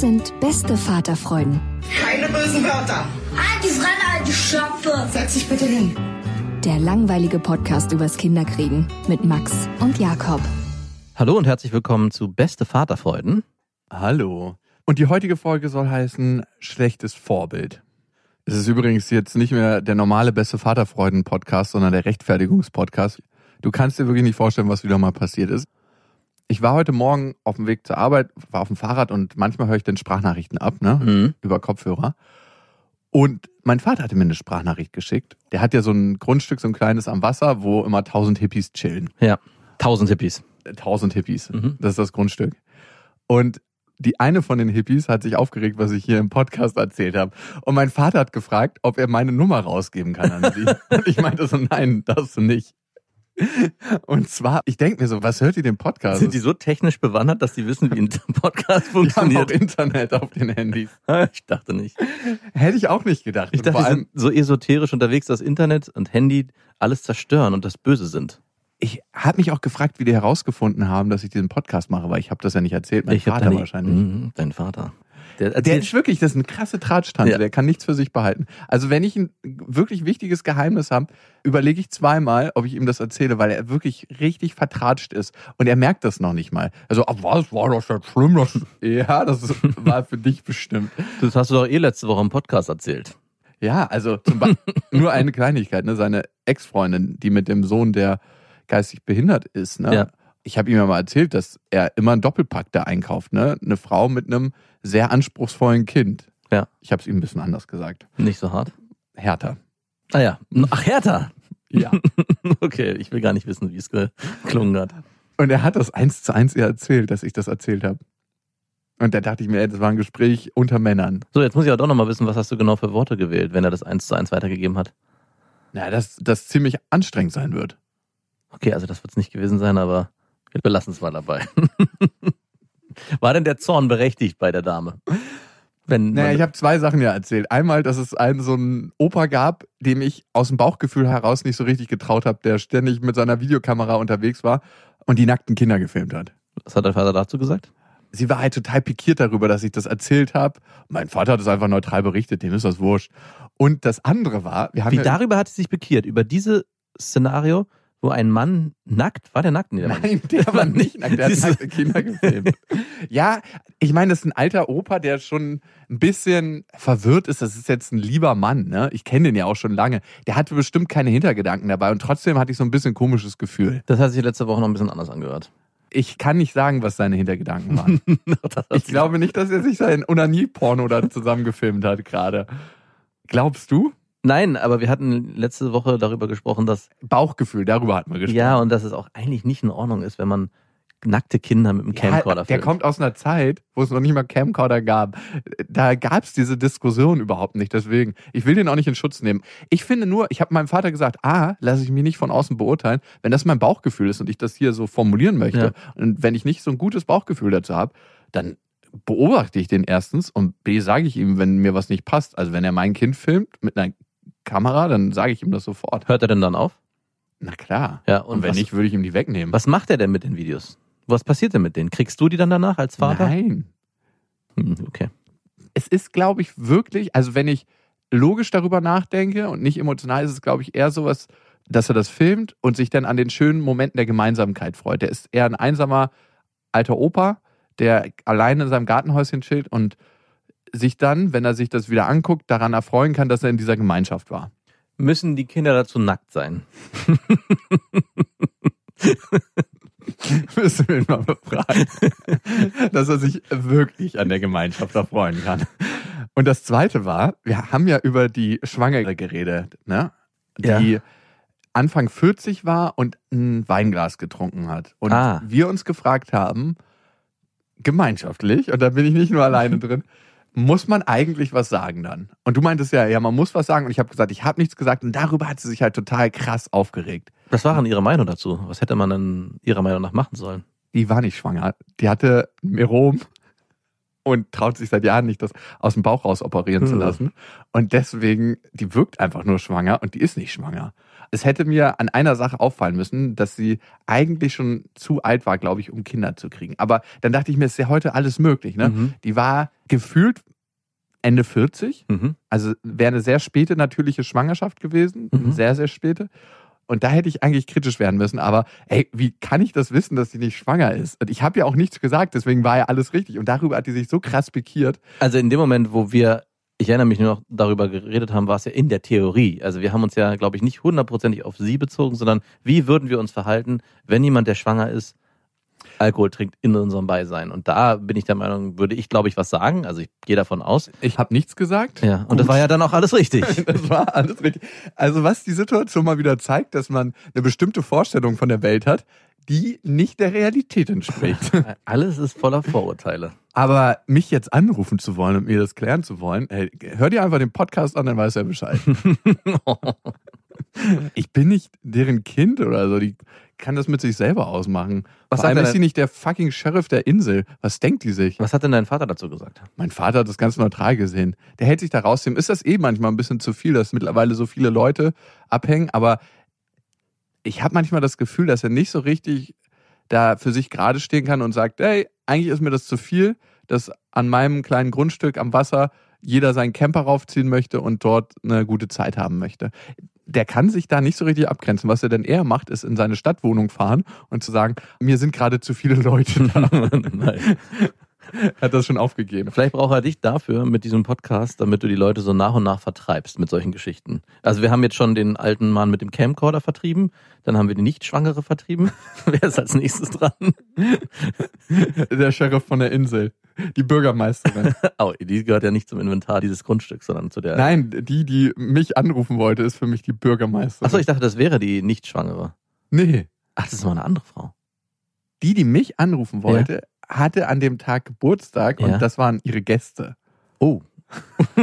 Das sind beste Vaterfreuden. Keine bösen Wörter. Alte Fremde, alte Schöpfe. Setz dich bitte hin. Der langweilige Podcast übers Kinderkriegen mit Max und Jakob. Hallo und herzlich willkommen zu Beste Vaterfreuden. Hallo. Und die heutige Folge soll heißen Schlechtes Vorbild. Es ist übrigens jetzt nicht mehr der normale Beste Vaterfreuden-Podcast, sondern der Rechtfertigungs-Podcast. Du kannst dir wirklich nicht vorstellen, was wieder mal passiert ist. Ich war heute Morgen auf dem Weg zur Arbeit, war auf dem Fahrrad und manchmal höre ich dann Sprachnachrichten ab, ne? Mhm. Über Kopfhörer. Und mein Vater hatte mir eine Sprachnachricht geschickt. Der hat ja so ein Grundstück, so ein kleines am Wasser, wo immer tausend Hippies chillen. Ja, tausend Hippies. Tausend Hippies. Mhm. Das ist das Grundstück. Und die eine von den Hippies hat sich aufgeregt, was ich hier im Podcast erzählt habe. Und mein Vater hat gefragt, ob er meine Nummer rausgeben kann an sie. Und ich meinte so, nein, darfst du nicht. Und zwar, ich denke mir so, was hört ihr den Podcast? Sind die so technisch bewandert, dass die wissen, wie ein Podcast funktioniert? Die haben auch Internet auf den Handys. Ich dachte nicht. Hätte ich auch nicht gedacht. Ich dachte, vor allem so esoterisch unterwegs, dass Internet und Handy alles zerstören und das Böse sind ich habe mich auch gefragt, wie die herausgefunden haben, dass ich diesen Podcast mache, weil ich habe das ja nicht erzählt. Mein ich Vater wahrscheinlich. Mh, dein Vater. Der, der ist wirklich, das ist eine krasse Tratschtante, ja. der kann nichts für sich behalten. Also wenn ich ein wirklich wichtiges Geheimnis habe, überlege ich zweimal, ob ich ihm das erzähle, weil er wirklich richtig vertratscht ist und er merkt das noch nicht mal. Also, ach, was war das jetzt schlimm? Das, ja, das war für dich bestimmt. Das hast du doch eh letzte Woche im Podcast erzählt. Ja, also zum Beispiel nur eine Kleinigkeit, ne? Seine Ex-Freundin, die mit dem Sohn der geistig behindert ist, ne? Ja. Ich habe ihm ja mal erzählt, dass er immer einen Doppelpack da einkauft, ne? Eine Frau mit einem sehr anspruchsvollen Kind. Ja. Ich habe es ihm ein bisschen anders gesagt. Nicht so hart? Härter. Ah ja. Ach, härter? Ja. okay, ich will gar nicht wissen, wie es geklungen hat. Und er hat das eins zu eins ihr erzählt, dass ich das erzählt habe. Und da dachte ich mir, das war ein Gespräch unter Männern. So, jetzt muss ich auch doch nochmal wissen, was hast du genau für Worte gewählt, wenn er das eins zu eins weitergegeben hat? Na, dass das ziemlich anstrengend sein wird. Okay, also das wird es nicht gewesen sein, aber wir belassen es mal dabei. War denn der Zorn berechtigt bei der Dame? Wenn naja, ich habe zwei Sachen ja erzählt. Einmal, dass es einen so einen Opa gab, dem ich aus dem Bauchgefühl heraus nicht so richtig getraut habe, der ständig mit seiner Videokamera unterwegs war und die nackten Kinder gefilmt hat. Was hat dein Vater dazu gesagt? Sie war halt total pikiert darüber, dass ich das erzählt habe. Mein Vater hat es einfach neutral berichtet, dem ist das wurscht. Und das andere war, wir haben. Wie ja darüber hat sie sich pikiert? Über dieses Szenario? Wo ein Mann nackt, war der nackt? Nee, der Nein, der war nicht nackt, der hat nackte Kinder gefilmt. ja, ich meine, das ist ein alter Opa, der schon ein bisschen verwirrt ist. Das ist jetzt ein lieber Mann, ne? Ich kenne den ja auch schon lange. Der hatte bestimmt keine Hintergedanken dabei und trotzdem hatte ich so ein bisschen komisches Gefühl. Das hat sich letzte Woche noch ein bisschen anders angehört. Ich kann nicht sagen, was seine Hintergedanken waren. ich glaube nicht, dass er sich sein Onanie-Porno da zusammengefilmt hat gerade. Glaubst du? Nein, aber wir hatten letzte Woche darüber gesprochen, dass. Bauchgefühl, darüber hatten wir gesprochen. Ja, und dass es auch eigentlich nicht in Ordnung ist, wenn man nackte Kinder mit einem Camcorder ja, Der kommt aus einer Zeit, wo es noch nicht mal Camcorder gab. Da gab es diese Diskussion überhaupt nicht. Deswegen, ich will den auch nicht in Schutz nehmen. Ich finde nur, ich habe meinem Vater gesagt, A, lasse ich mich nicht von außen beurteilen, wenn das mein Bauchgefühl ist und ich das hier so formulieren möchte. Ja. Und wenn ich nicht so ein gutes Bauchgefühl dazu habe, dann beobachte ich den erstens und B, sage ich ihm, wenn mir was nicht passt. Also wenn er mein Kind filmt mit einer Kamera, dann sage ich ihm das sofort. Hört er denn dann auf? Na klar. Ja, und, und wenn was, nicht, würde ich ihm die wegnehmen. Was macht er denn mit den Videos? Was passiert denn mit denen? Kriegst du die dann danach als Vater? Nein. Hm, okay. Es ist, glaube ich, wirklich, also wenn ich logisch darüber nachdenke und nicht emotional, ist es, glaube ich, eher sowas dass er das filmt und sich dann an den schönen Momenten der Gemeinsamkeit freut. Der ist eher ein einsamer alter Opa, der alleine in seinem Gartenhäuschen chillt und sich dann, wenn er sich das wieder anguckt, daran erfreuen kann, dass er in dieser Gemeinschaft war. Müssen die Kinder dazu nackt sein? Müssen wir ihn mal befragen. dass er sich wirklich an der Gemeinschaft erfreuen kann. Und das zweite war, wir haben ja über die Schwangere geredet, ne? Die Ja. Anfang 40 war und ein Weinglas getrunken hat. Und Ah. wir uns gefragt haben, gemeinschaftlich, und da bin ich nicht nur alleine drin, muss man eigentlich was sagen dann? Und du meintest ja, ja, man muss was sagen. Und ich habe gesagt, ich habe nichts gesagt. Und darüber hat sie sich halt total krass aufgeregt. Was war denn Ihre Meinung dazu? Was hätte man denn Ihrer Meinung nach machen sollen? die war nicht schwanger. Die hatte Merom und traut sich seit Jahren nicht, das aus dem Bauch raus operieren zu Hm. lassen. Und deswegen, die wirkt einfach nur schwanger und die ist nicht schwanger. Es hätte mir an einer Sache auffallen müssen, dass sie eigentlich schon zu alt war, glaube ich, um Kinder zu kriegen. Aber dann dachte ich mir, es ist ja heute alles möglich. Ne? Mhm. Die war gefühlt Ende 40, Mhm. also wäre eine sehr späte natürliche Schwangerschaft gewesen, Mhm. sehr, sehr späte. Und da hätte ich eigentlich kritisch werden müssen. Aber ey, wie kann ich das wissen, dass sie nicht schwanger ist? Und ich habe ja auch nichts gesagt, deswegen war ja alles richtig. Und darüber hat die sich so krass pikiert. Also in dem Moment, wo wir, ich erinnere mich nur noch, darüber geredet haben, war es ja in der Theorie. Also wir haben uns ja, glaube ich, nicht hundertprozentig auf sie bezogen, sondern wie würden wir uns verhalten, wenn jemand, der schwanger ist, Alkohol trinkt in unserem Beisein. Und da bin ich der Meinung, würde ich, glaube ich, was sagen. Also ich gehe davon aus. Ich habe nichts gesagt. Ja, und das war ja dann auch alles richtig. Das war alles richtig. Also was die Situation mal wieder zeigt, dass man eine bestimmte Vorstellung von der Welt hat, die nicht der Realität entspricht. Alles ist voller Vorurteile. Aber mich jetzt anrufen zu wollen und mir das klären zu wollen, ey, hör dir einfach den Podcast an, dann weiß er Bescheid. Ich bin nicht deren Kind oder so. Die kann das mit sich selber ausmachen. Was Vor allem ist sie nicht der fucking Sheriff der Insel. Was denkt die sich? Was hat denn dein Vater dazu gesagt? Mein Vater hat das ganz neutral gesehen. Der hält sich da raus. Dem ist das eh manchmal ein bisschen zu viel, dass mittlerweile so viele Leute abhängen. Aber ich habe manchmal das Gefühl, dass er nicht so richtig da für sich gerade stehen kann und sagt, hey, eigentlich ist mir das zu viel, dass an meinem kleinen Grundstück am Wasser jeder seinen Camper raufziehen möchte und dort eine gute Zeit haben möchte. Der kann sich da nicht so richtig abgrenzen. Was er denn eher macht, ist in seine Stadtwohnung fahren und zu sagen, mir sind gerade zu viele Leute da. Hat das schon aufgegeben. Vielleicht braucht er dich dafür mit diesem Podcast, damit du die Leute so nach und nach vertreibst mit solchen Geschichten. Also wir haben jetzt schon den alten Mann mit dem Camcorder vertrieben, dann haben wir die Nicht-Schwangere vertrieben. Wer ist als nächstes dran? Der Sheriff von der Insel. Die Bürgermeisterin. Oh, die gehört ja nicht zum Inventar dieses Grundstücks, sondern zu der. Nein, die, die mich anrufen wollte, ist für mich die Bürgermeisterin. Achso, ich dachte, das wäre die Nicht-Schwangere. nee. Ach, das ist mal eine andere Frau. Die, die mich anrufen wollte, hatte an dem Tag Geburtstag Ja. und das waren ihre Gäste. Oh.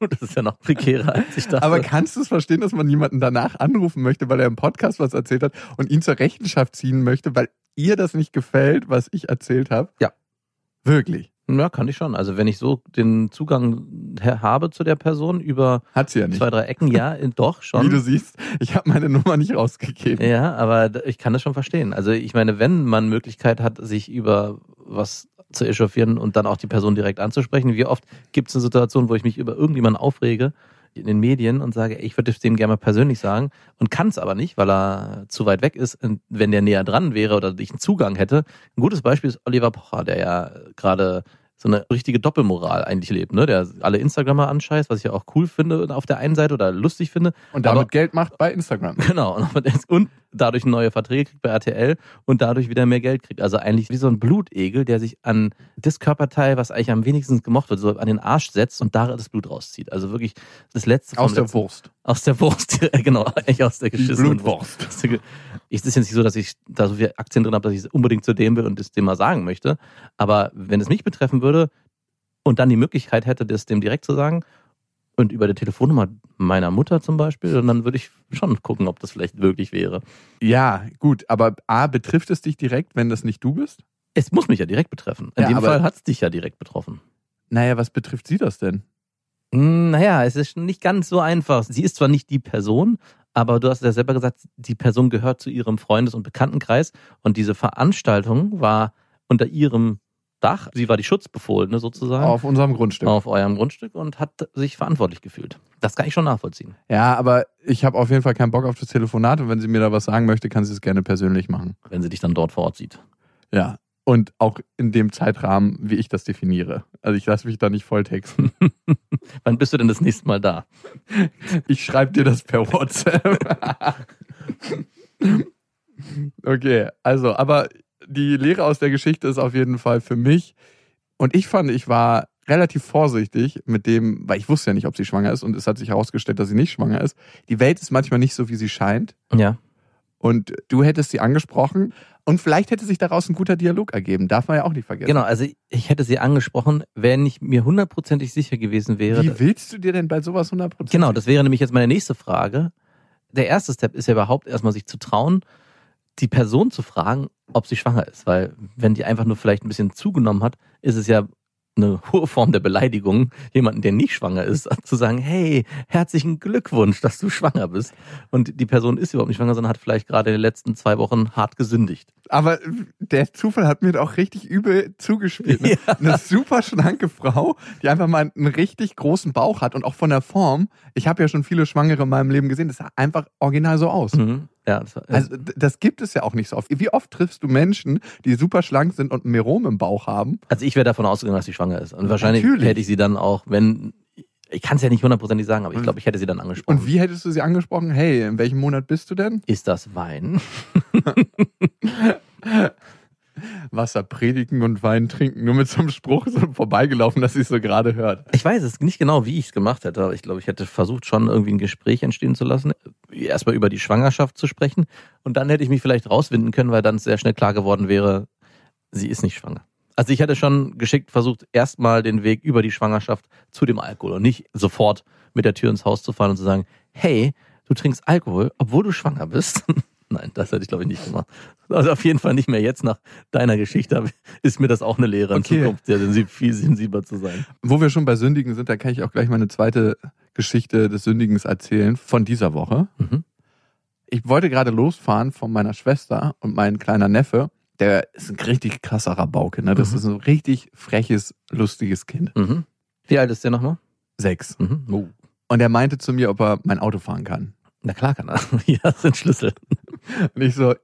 das ist ja noch prekärer, als ich dachte. Aber kannst du es verstehen, dass man jemanden danach anrufen möchte, weil er im Podcast was erzählt hat und ihn zur Rechenschaft ziehen möchte, weil ihr das nicht gefällt, was ich erzählt habe? Ja. Wirklich. Ja, kann ich schon. Also wenn ich so den Zugang habe zu der Person über ja zwei, drei Ecken, ja, doch schon. Wie du siehst, ich habe meine Nummer nicht rausgegeben. Ja, aber ich kann das schon verstehen. Also ich meine, wenn man Möglichkeit hat, sich über was zu echauffieren und dann auch die Person direkt anzusprechen, wie oft gibt es eine Situation, wo ich mich über irgendjemanden aufrege in den Medien und sage, ich würde es dem gerne mal persönlich sagen und kann es aber nicht, weil er zu weit weg ist. Und wenn der näher dran wäre oder ich einen Zugang hätte. Ein gutes Beispiel ist Oliver Pocher, der ja gerade so eine richtige Doppelmoral eigentlich lebt, ne? Der alle Instagrammer anscheißt, was ich ja auch cool finde auf der einen Seite oder lustig finde. Und damit Aber- Geld macht bei Instagram. Genau, und, dadurch neue Verträge kriegt bei RTL und dadurch wieder mehr Geld kriegt. Also eigentlich wie so ein Blutegel, der sich an das Körperteil, was eigentlich am wenigsten gemocht wird, so an den Arsch setzt und da das Blut rauszieht. Also wirklich das letzte Aus der letzten. Wurst. Aus der Wurst, genau, eigentlich aus der geschissenen Blutwurst. Wurst. Es ist jetzt nicht so, dass ich da so viel Aktien drin habe, dass ich unbedingt zu dem will und das dem mal sagen möchte. Aber wenn es mich betreffen würde und dann die Möglichkeit hätte, das dem direkt zu sagen und über die Telefonnummer meiner Mutter zum Beispiel, dann würde ich schon gucken, ob das vielleicht wirklich wäre. Ja, gut, aber A, betrifft es dich direkt, wenn das nicht du bist? Es muss mich ja direkt betreffen. In Ja, dem Fall hat es dich ja direkt betroffen. Naja, was betrifft sie das denn? Hm, Naja, es ist nicht ganz so einfach. Sie ist zwar nicht die Person, aber du hast ja selber gesagt, die Person gehört zu ihrem Freundes- und Bekanntenkreis und diese Veranstaltung war unter ihrem Dach. Sie war die Schutzbefohlene sozusagen Auf unserem Grundstück. auf eurem Grundstück und hat sich verantwortlich gefühlt. Das kann ich schon nachvollziehen. Ja, aber ich habe auf jeden Fall keinen Bock auf das Telefonat und wenn sie mir da was sagen möchte, kann sie es gerne persönlich machen. wenn sie dich dann dort vor Ort sieht. Ja. Und auch in dem Zeitrahmen, wie ich das definiere. Also ich lasse mich da nicht volltexten. Wann bist du denn das nächste Mal da? Ich schreibe dir das per WhatsApp. okay, also, aber die Lehre aus der Geschichte ist auf jeden Fall für mich. Und ich fand, ich war relativ vorsichtig mit dem, weil ich wusste ja nicht, ob sie schwanger ist und es hat sich herausgestellt, dass sie nicht schwanger ist. Die Welt ist manchmal nicht so, wie sie scheint. Ja. Und du hättest sie angesprochen und vielleicht hätte sich daraus ein guter Dialog ergeben. Darf man ja auch nicht vergessen. Genau, also ich hätte sie angesprochen, wenn ich mir hundertprozentig sicher gewesen wäre. Wie willst du dir denn bei sowas 100%? Genau, das wäre nämlich jetzt meine nächste Frage. Der erste Step ist ja überhaupt erstmal sich zu trauen, die Person zu fragen, ob sie schwanger ist. Weil wenn die einfach nur vielleicht ein bisschen zugenommen hat, ist es ja eine hohe Form der Beleidigung, jemanden, der nicht schwanger ist, zu sagen, hey, herzlichen Glückwunsch, dass du schwanger bist. Und die Person ist überhaupt nicht schwanger, sondern hat vielleicht gerade in den letzten zwei Wochen hart gesündigt. Aber der Zufall hat mir doch richtig übel zugespielt. Ne? Eine super schlanke Frau, die einfach mal einen richtig großen Bauch hat und auch von der Form. Ich habe ja schon viele Schwangere in meinem Leben gesehen. Das sah einfach original so aus. Mhm. Ja, das war, Also das gibt es ja auch nicht so oft. Wie oft triffst du Menschen, die super schlank sind und ein Merom im Bauch haben? Also ich wäre davon ausgegangen, dass sie schwanger ist. Und wahrscheinlich Natürlich. hätte ich sie dann auch, wenn, ich kann es ja nicht hundertprozentig sagen, aber ich glaube, ich hätte sie dann angesprochen. Und wie hättest du sie angesprochen? Hey, in welchem Monat bist du denn? Ist das Wein? Wasser predigen und Wein trinken. Nur mit so einem Spruch so vorbeigelaufen, dass sie es so gerade hört. Ich weiß es nicht genau, wie ich es gemacht hätte, aber ich glaube, ich hätte versucht, schon irgendwie ein Gespräch entstehen zu lassen. Erstmal über die Schwangerschaft zu sprechen. Und dann hätte ich mich vielleicht rauswinden können, weil dann sehr schnell klar geworden wäre, sie ist nicht schwanger. Also ich hätte schon geschickt versucht, erstmal den Weg über die Schwangerschaft zu dem Alkohol und nicht sofort mit der Tür ins Haus zu fahren und zu sagen, hey, du trinkst Alkohol, obwohl du schwanger bist. Nein, das hätte ich glaube ich nicht gemacht. Also auf jeden Fall nicht mehr jetzt nach deiner Geschichte ist mir das auch eine Lehre in Okay. Zukunft, sehr sensi- viel sensibler zu sein. Wo wir schon bei Sündigen sind, da kann ich auch gleich meine zweite Geschichte des Sündigens erzählen von dieser Woche. Mhm. Ich wollte gerade losfahren von meiner Schwester und mein kleiner Neffe. Der ist ein richtig krasser Rabauke. Ne? Das Mhm. ist ein richtig freches, lustiges Kind. Mhm. Wie alt ist der nochmal? Sechs. Mhm. Oh. Und er meinte zu mir, ob er mein Auto fahren kann. Na klar kann er. Ja, das sind Schlüssel. Und ich so,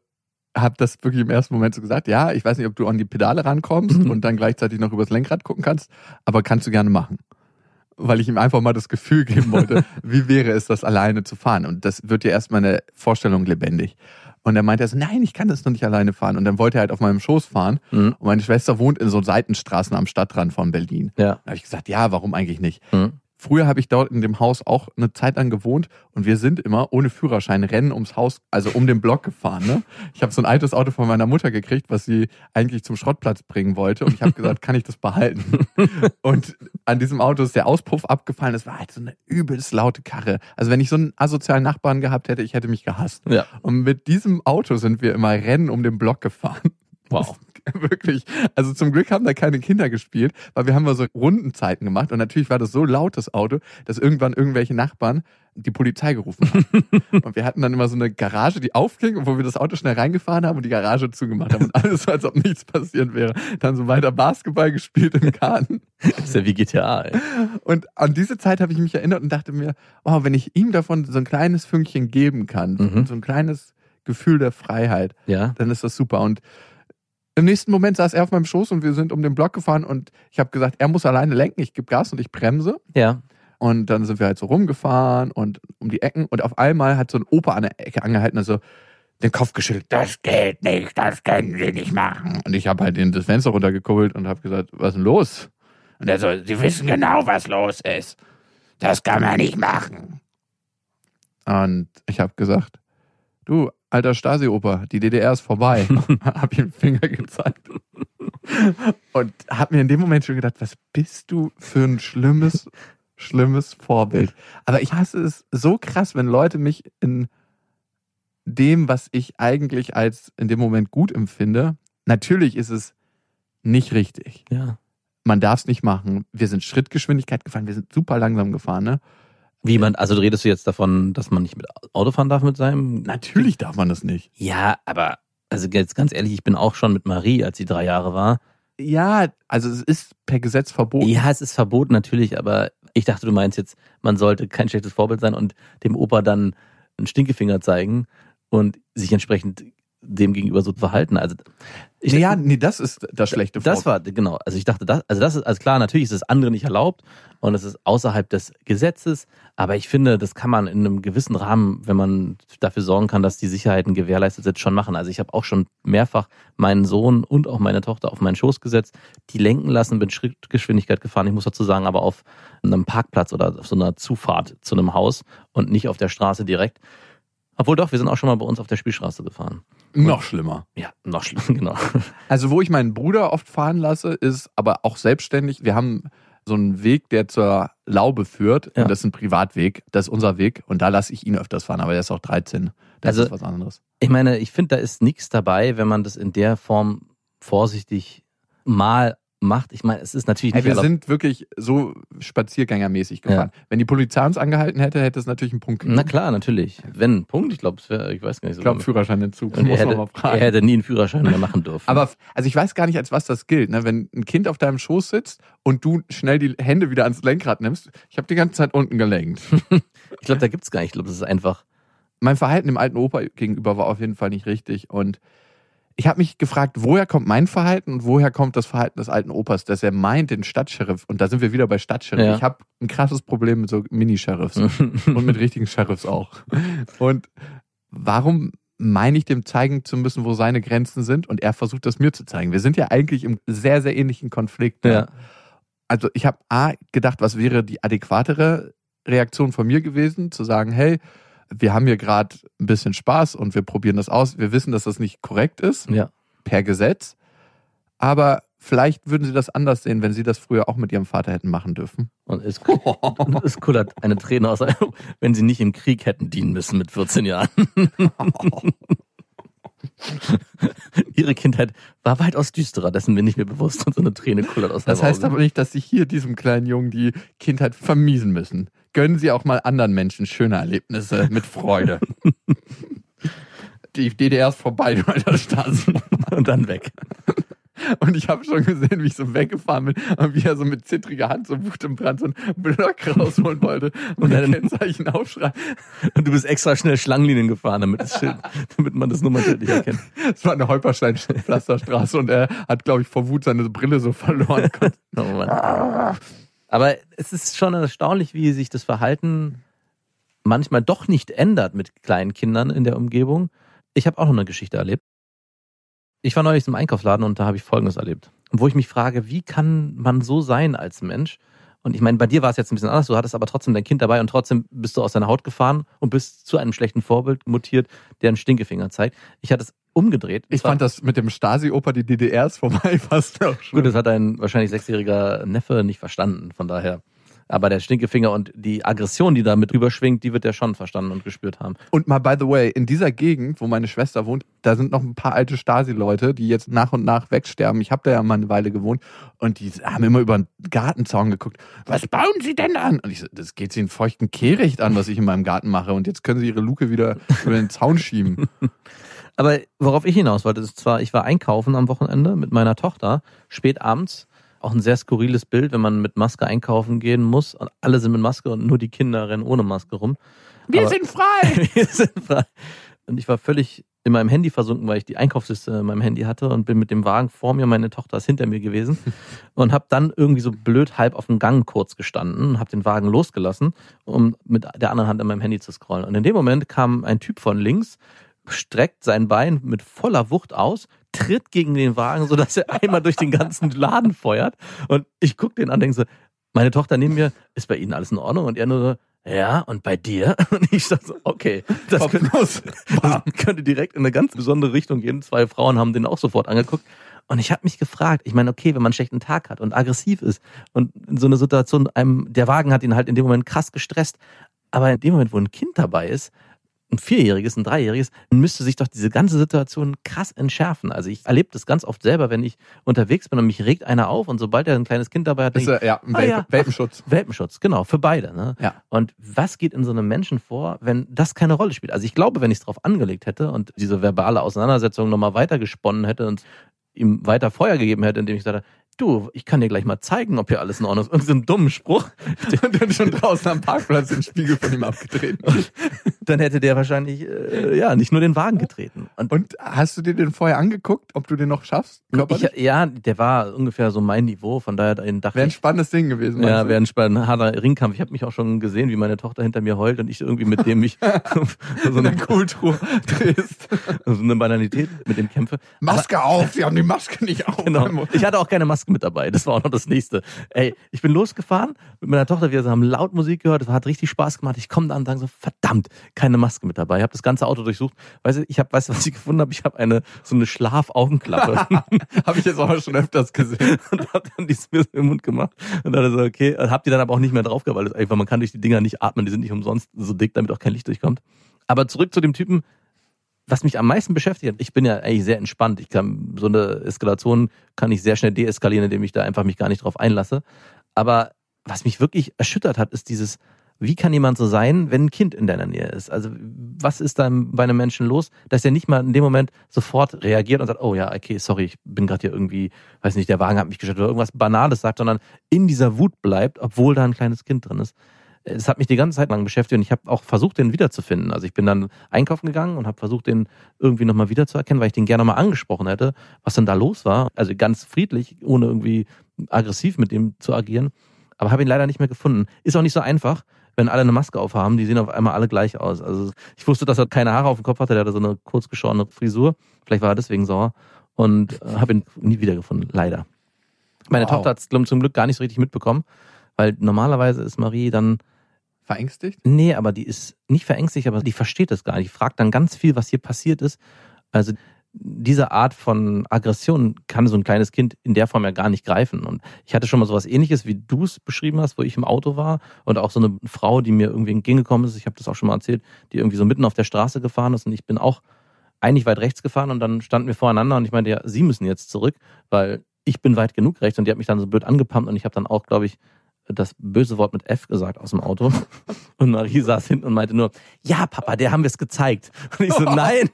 habe das wirklich im ersten Moment so gesagt, ja, ich weiß nicht, ob du an die Pedale rankommst Mhm. und dann gleichzeitig noch übers Lenkrad gucken kannst, aber kannst du gerne machen. Weil ich ihm einfach mal das Gefühl geben wollte, wie wäre es, das alleine zu fahren? Und das wird ja erst meine Vorstellung lebendig. Und er meinte er so, nein, ich kann das noch nicht alleine fahren. Und dann wollte er halt auf meinem Schoß fahren. Mhm. Und meine Schwester wohnt in so Seitenstraßen am Stadtrand von Berlin. Ja. Da habe ich gesagt, ja, warum eigentlich nicht? Mhm. Früher habe ich dort in dem Haus auch eine Zeit lang gewohnt und wir sind immer ohne Führerschein Rennen ums Haus, also um den Block gefahren. Ne? Ich habe so ein altes Auto von meiner Mutter gekriegt, was sie eigentlich zum Schrottplatz bringen wollte und ich habe gesagt, kann ich das behalten? Und an diesem Auto ist der Auspuff abgefallen. Das war halt so eine übelst laute Karre. Also wenn ich so einen asozialen Nachbarn gehabt hätte, ich hätte mich gehasst. Ja. Und mit diesem Auto sind wir immer Rennen um den Block gefahren. Wow. Wirklich. Also zum Glück haben da keine Kinder gespielt, weil wir haben mal so Rundenzeiten gemacht und natürlich war das so laut, das Auto, dass irgendwann irgendwelche Nachbarn die Polizei gerufen haben. und wir hatten dann immer so eine Garage, die aufging, wo wir das Auto schnell reingefahren haben und die Garage zugemacht haben und alles so, als ob nichts passiert wäre. Dann so weiter Basketball gespielt im Garten. Ist ja wie GTA, ey. Und an diese Zeit habe ich mich erinnert und dachte mir, oh, wenn ich ihm davon so ein kleines Fünkchen geben kann, Mhm. so ein kleines Gefühl der Freiheit, Ja. dann ist das super. Und im nächsten Moment saß er auf meinem Schoß und wir sind um den Block gefahren und ich habe gesagt, er muss alleine lenken, ich gebe Gas und ich bremse. Ja. Und dann sind wir halt so rumgefahren und um die Ecken und auf einmal hat so ein Opa an der Ecke angehalten, also den Kopf geschüttelt, das geht nicht, das können Sie nicht machen. Und ich habe halt den das Fenster runtergekuppelt und habe gesagt, was ist denn los? Und er so, Sie wissen genau, was los ist. Das kann man nicht machen. Und ich habe gesagt, du, alter Stasi-Opa, die DDR ist vorbei. hab ihm den Finger gezeigt. Und hab mir in dem Moment schon gedacht, was bist du für ein schlimmes, schlimmes Vorbild. Aber ich hasse es so krass, wenn Leute mich in dem, was ich eigentlich als in dem Moment gut empfinde, natürlich ist es nicht richtig. Ja. Man darf es nicht machen. Wir sind Schrittgeschwindigkeit gefahren, wir sind super langsam gefahren, ne? Wie man, also redest du jetzt davon, dass man nicht mit Auto fahren darf mit seinem? Natürlich darf man das nicht. Ja, aber, also jetzt ganz ehrlich, ich bin auch schon mit Marie, als sie drei Jahre war, Ja, also es ist per Gesetz verboten. Ja, es ist verboten natürlich, aber ich dachte, du meinst jetzt, man sollte kein schlechtes Vorbild sein und dem Opa dann einen Stinkefinger zeigen und sich entsprechend dem gegenüber so verhalten. Also ich, ja, nee, das ist das schlechte das war genau. Also ich dachte, das, also das ist also klar. Natürlich ist das andere nicht erlaubt und es ist außerhalb des Gesetzes. Aber ich finde, das kann man in einem gewissen Rahmen, wenn man dafür sorgen kann, dass die Sicherheiten gewährleistet sind, schon machen. Also ich habe auch schon mehrfach meinen Sohn und auch meine Tochter auf meinen Schoß gesetzt, die lenken lassen, bin Schrittgeschwindigkeit gefahren. Ich muss dazu sagen, aber auf einem Parkplatz oder auf so einer Zufahrt zu einem Haus und nicht auf der Straße direkt. Obwohl doch, wir sind auch schon mal bei uns auf der Spielstraße gefahren. Noch schlimmer. Ja, noch schlimmer, genau. Also, wo ich meinen Bruder oft fahren lasse, ist aber auch selbstständig. Wir haben so einen Weg, der zur Laube führt. Ja. Und das ist ein Privatweg. Das ist unser Weg. Und da lasse ich ihn öfters fahren. Aber er ist auch 13. Das Also- ist was anderes. Ich meine, ich finde, da ist nichts dabei, wenn man das in der Form vorsichtig mal macht. Ich meine, es ist natürlich Hey, nicht wir erlaubt. sind wirklich so spaziergängermäßig gefahren. Wenn die Polizei uns angehalten hätte, hätte es natürlich einen Punkt Na klar, natürlich. Wenn, Punkt, ich glaube, es wäre, ich weiß gar nicht so. Ich glaube, Führerschein in Zug. und er Muss man hätte, mal er fragen. hätte nie einen Führerschein mehr machen dürfen. Aber, also ich weiß gar nicht, als was das gilt. Ne? Wenn ein Kind auf deinem Schoß sitzt und du schnell die Hände wieder ans Lenkrad nimmst. Ich habe die ganze Zeit unten gelenkt. ich glaube, da gibt's gar nicht. Ich glaube, das ist einfach. mein Verhalten dem alten Opa gegenüber war auf jeden Fall nicht richtig. Und ich habe mich gefragt, woher kommt mein Verhalten und woher kommt das Verhalten des alten Opas, dass er meint, den Stadtsheriff, und da sind wir wieder bei Stadtsheriff. Ja. Ich habe ein krasses Problem mit so Mini-Sheriffs und mit richtigen Sheriffs auch. Und warum meine ich dem zeigen zu müssen, wo seine Grenzen sind und er versucht das mir zu zeigen. Wir sind ja eigentlich im sehr, sehr ähnlichen Konflikt. ne? Ja. Also ich habe A gedacht, was wäre die adäquatere Reaktion von mir gewesen, zu sagen, hey, wir haben hier gerade ein bisschen Spaß und wir probieren das aus. Wir wissen, dass das nicht korrekt ist ja. per Gesetz, aber vielleicht würden Sie das anders sehen, wenn Sie das früher auch mit Ihrem Vater hätten machen dürfen. Und es, es kullert eine Träne aus, wenn sie nicht im Krieg hätten dienen müssen mit 14 Jahren. Ihre Kindheit war weitaus düsterer, dessen bin ich mir bewusst und so eine Träne kullert aus Das heißt Auge. aber nicht, dass Sie hier diesem kleinen Jungen die Kindheit vermiesen müssen. Gönnen Sie auch mal anderen Menschen schöne Erlebnisse mit Freude. Die DDR ist vorbei, du alter Stasi. und dann weg. Und ich habe schon gesehen, wie ich so weggefahren bin und wie er so mit zittriger Hand so Wut im Brand so einen Block rausholen wollte und Und dann- Kennzeichen aufschreiben. Und du bist extra schnell Schlangenlinien gefahren, damit, das Schild, damit man das Nummernschild nicht erkennt. Es war eine Holperstein-Pflasterstraße und er hat, glaube ich, vor Wut seine Brille so verloren. Oh Mann. Aber es ist schon erstaunlich, wie sich das Verhalten manchmal doch nicht ändert mit kleinen Kindern in der Umgebung. Ich habe auch noch eine Geschichte erlebt. Ich war neulich im Einkaufsladen und da habe ich Folgendes erlebt. Wo ich mich frage, wie kann man so sein als Mensch? Und ich meine, bei dir war es jetzt ein bisschen anders. Du hattest aber trotzdem dein Kind dabei und trotzdem bist du aus deiner Haut gefahren und bist zu einem schlechten Vorbild mutiert, der einen Stinkefinger zeigt. Ich hatte es umgedreht. Ich fand das mit dem Stasi-Oper, die DDR ist vorbei, fast auch schon. Gut, das hat ein wahrscheinlich sechsjähriger Neffe nicht verstanden, von daher. Aber der Stinkefinger und die Aggression, die da mit rüberschwingt, die wird er schon verstanden und gespürt haben. Und mal, by the way, in dieser Gegend, wo meine Schwester wohnt, da sind noch ein paar alte Stasi-Leute, die jetzt nach und nach wegsterben. Ich habe da ja mal eine Weile gewohnt und die haben immer über den Gartenzaun geguckt. Was bauen Sie denn an? Und ich so, das geht Sie einen feuchten Kehricht an, was ich in meinem Garten mache. Und jetzt können Sie Ihre Luke wieder über den Zaun schieben. Aber worauf ich hinaus wollte, ist zwar, ich war einkaufen am Wochenende mit meiner Tochter, spät abends. Auch ein sehr skurriles Bild, wenn man mit Maske einkaufen gehen muss. Und alle sind mit Maske und nur die Kinder rennen ohne Maske rum. Wir Aber- sind frei! Wir sind frei. Und ich war völlig in meinem Handy versunken, weil ich die Einkaufsliste in meinem Handy hatte und bin mit dem Wagen vor mir, meine Tochter ist hinter mir gewesen und habe dann irgendwie so blöd halb auf dem Gang kurz gestanden und habe den Wagen losgelassen, um mit der anderen Hand an meinem Handy zu scrollen. Und in dem Moment kam ein Typ von links, streckt sein Bein mit voller Wucht aus, tritt gegen den Wagen, sodass er einmal durch den ganzen Laden feuert. Und ich guck den an, denke so, meine Tochter neben mir, ist bei Ihnen alles in Ordnung? Und er nur so, ja, und bei dir? Und ich dachte so, okay, das könnte, das könnte direkt in eine ganz besondere Richtung gehen. Zwei Frauen haben den auch sofort angeguckt. Und ich habe mich gefragt, ich meine, okay, wenn man einen schlechten Tag hat und aggressiv ist und in so einer Situation, einem, der Wagen hat ihn halt in dem Moment krass gestresst, aber in dem Moment, wo ein Kind dabei ist, ein Vierjähriges, ein Dreijähriges, müsste sich doch diese ganze Situation krass entschärfen. Also ich erlebe das ganz oft selber, wenn ich unterwegs bin und mich regt einer auf und sobald er ein kleines Kind dabei hat, Ist, denke ich, ja, ein Ah, ja. Welpenschutz. Welpenschutz, genau, für beide. Ne? Ja. Und was geht in so einem Menschen vor, wenn das keine Rolle spielt? Also ich glaube, wenn ich es drauf angelegt hätte und diese verbale Auseinandersetzung nochmal weiter gesponnen hätte und ihm weiter Feuer gegeben hätte, indem ich sagte, du, ich kann dir gleich mal zeigen, ob hier alles in Ordnung ist. Und so einen dummen Spruch. Und dann schon draußen am Parkplatz den Spiegel von ihm abgetreten. Dann hätte der wahrscheinlich, äh, ja, nicht nur den Wagen getreten. Und Und hast du dir den vorher angeguckt, ob du den noch schaffst? ich, ja, der war ungefähr so mein Niveau, von daher dahin dachte Wäre ein spannendes Ding gewesen. ja, wäre ein spannender harter Ringkampf. Ich habe mich auch schon gesehen, wie meine Tochter hinter mir heult und ich irgendwie mit dem mich so eine, Kultur drehst. so eine Banalität mit dem kämpfe. Maske auf, sie haben die Maske nicht auf. Genau. Ich hatte auch keine Maske mit dabei. Das war auch noch das nächste. Ey, ich bin losgefahren mit meiner Tochter. Wir haben laut Musik gehört. Es hat richtig Spaß gemacht. Ich komme da und sage so, verdammt, keine Maske mit dabei. Ich habe das ganze Auto durchsucht. Weißt du, ich habe, weißt du, was ich gefunden habe? Ich habe eine so eine Schlafaugenklappe Habe ich jetzt auch schon öfters gesehen. und habe dann die mir so im Mund gemacht und dachte so, okay, hab die dann aber auch nicht mehr drauf gehabt, weil das einfach, man kann durch die Dinger nicht atmen. Die sind nicht umsonst so dick, damit auch kein Licht durchkommt. Aber zurück zu dem Typen, was mich am meisten beschäftigt hat, ich bin ja eigentlich sehr entspannt. Ich kann so eine Eskalation kann ich sehr schnell deeskalieren, indem ich da einfach mich gar nicht drauf einlasse. Aber was mich wirklich erschüttert hat, ist dieses, wie kann jemand so sein, wenn ein Kind in deiner Nähe ist? Also was ist da bei einem Menschen los, dass er nicht mal in dem Moment sofort reagiert und sagt, oh ja, okay, sorry, ich bin gerade hier irgendwie, weiß nicht, der Wagen hat mich gestört oder irgendwas Banales sagt, sondern in dieser Wut bleibt, obwohl da ein kleines Kind drin ist. Es hat mich die ganze Zeit lang beschäftigt und ich habe auch versucht, den wiederzufinden. Also ich bin dann einkaufen gegangen und habe versucht, den irgendwie nochmal wiederzuerkennen, weil ich den gerne mal angesprochen hätte, was denn da los war. Also ganz friedlich, ohne irgendwie aggressiv mit ihm zu agieren. Aber habe ihn leider nicht mehr gefunden. Ist auch nicht so einfach, wenn alle eine Maske aufhaben. Die sehen auf einmal alle gleich aus. Also ich wusste, dass er keine Haare auf dem Kopf hatte. Der hatte so eine kurz geschorene Frisur. Vielleicht war er deswegen sauer. Und äh, habe ihn nie wiedergefunden, leider. Meine Wow. Tochter hat es zum Glück gar nicht so richtig mitbekommen, weil normalerweise ist Marie dann Verängstigt? Nee, aber die ist nicht verängstigt, aber die versteht das gar nicht. Die fragt dann ganz viel, was hier passiert ist. Also diese Art von Aggression kann so ein kleines Kind in der Form ja gar nicht greifen. Und ich hatte schon mal sowas ähnliches, wie du es beschrieben hast, wo ich im Auto war und auch so eine Frau, die mir irgendwie entgegengekommen ist, ich habe das auch schon mal erzählt, die irgendwie so mitten auf der Straße gefahren ist und ich bin auch eigentlich weit rechts gefahren und dann standen wir voreinander und ich meinte, ja, sie müssen jetzt zurück, weil ich bin weit genug rechts und die hat mich dann so blöd angepumpt und ich habe dann auch, glaube ich, das böse Wort mit F gesagt aus dem Auto. Und Marie saß hinten und meinte nur, ja, Papa, der haben wir es gezeigt. Und ich so, nein,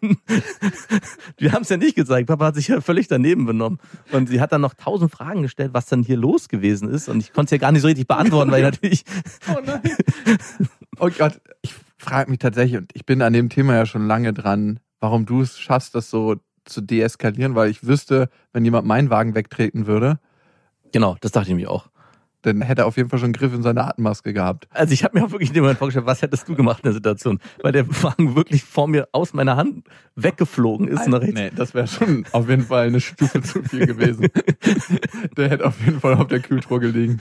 wir haben es ja nicht gezeigt. Papa hat sich ja völlig daneben benommen. Und sie hat dann noch tausend Fragen gestellt, was dann hier los gewesen ist. Und ich konnte es ja gar nicht so richtig beantworten, weil ich natürlich, Oh nein. Oh Gott, ich frage mich tatsächlich, und ich bin an dem Thema ja schon lange dran, warum du es schaffst, das so zu deeskalieren, weil ich wüsste, wenn jemand meinen Wagen wegtreten würde, genau, das dachte ich mir auch. Dann hätte er auf jeden Fall schon einen Griff in seine Atemmaske gehabt. Also ich habe mir auch wirklich in dem Moment vorgestellt, was hättest du gemacht in der Situation? Weil der Wagen wirklich vor mir aus meiner Hand weggeflogen ist nach rechts. Nee, das wäre schon auf jeden Fall eine Stufe zu viel gewesen. der hätte auf jeden Fall auf der Kühltruhe gelegen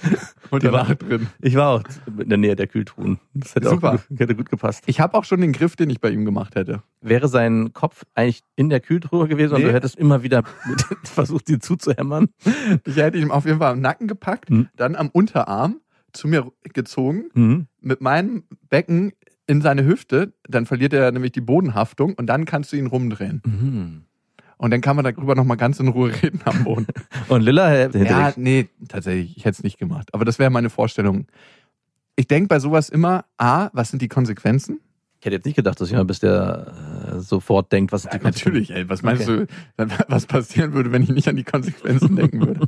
und Die danach war- drin. Ich war auch in der Nähe der Kühltruhen. Das hätte, Super. Auch, gut- hätte gut gepasst. Ich habe auch schon den Griff, den ich bei ihm gemacht hätte. Wäre sein Kopf eigentlich in der Kühltruhe gewesen und Nee. du hättest immer wieder versucht, sie zuzuhämmern? Ich hätte ihn auf jeden Fall am Nacken gepackt, Hm. dann am Unterarm zu mir gezogen, Mhm. mit meinem Becken in seine Hüfte, dann verliert er nämlich die Bodenhaftung und dann kannst du ihn rumdrehen. Mhm. Und dann kann man darüber nochmal ganz in Ruhe reden am Boden. Und Lilla hätte ja, ich- nee, tatsächlich, ich hätte es nicht gemacht. Aber das wäre meine Vorstellung. Ich denke bei sowas immer, A, was sind die Konsequenzen? ich hätte jetzt nicht gedacht, dass jemand bist, der äh, sofort denkt, was sind die Ja, natürlich, ey, was meinst Okay. du, was passieren würde, wenn ich nicht an die Konsequenzen denken würde?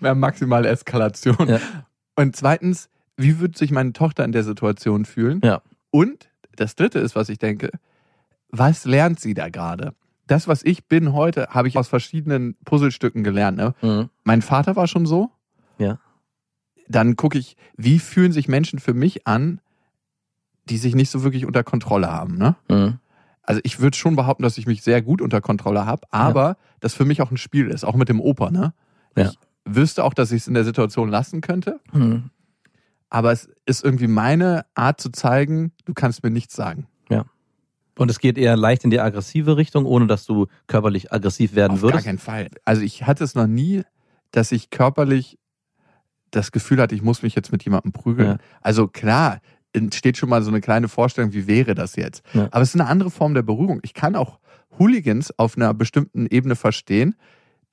Wäre maximale Eskalation. Ja. Und zweitens, wie würde sich meine Tochter in der Situation fühlen? Ja. Und das dritte ist, was ich denke, was lernt sie da gerade? Das, was ich bin heute, habe ich aus verschiedenen Puzzlestücken gelernt. Ne? Mhm. Mein Vater war schon so. Ja. Dann gucke ich, wie fühlen sich Menschen für mich an, die sich nicht so wirklich unter Kontrolle haben. Ne? Mhm. Also ich würde schon behaupten, dass ich mich sehr gut unter Kontrolle habe, aber das für mich auch ein Spiel ist, auch mit dem Opa. Ne? Ja. Ich wüsste auch, dass ich es in der Situation lassen könnte, Mhm. aber es ist irgendwie meine Art zu zeigen, du kannst mir nichts sagen. Und es geht eher leicht in die aggressive Richtung, ohne dass du körperlich aggressiv werden Auf gar würdest. keinen Fall. Also ich hatte es noch nie, dass ich körperlich das Gefühl hatte, ich muss mich jetzt mit jemandem prügeln. Ja. Also klar, entsteht schon mal so eine kleine Vorstellung, wie wäre das jetzt? Ja. Aber es ist eine andere Form der Berührung. Ich kann auch Hooligans auf einer bestimmten Ebene verstehen,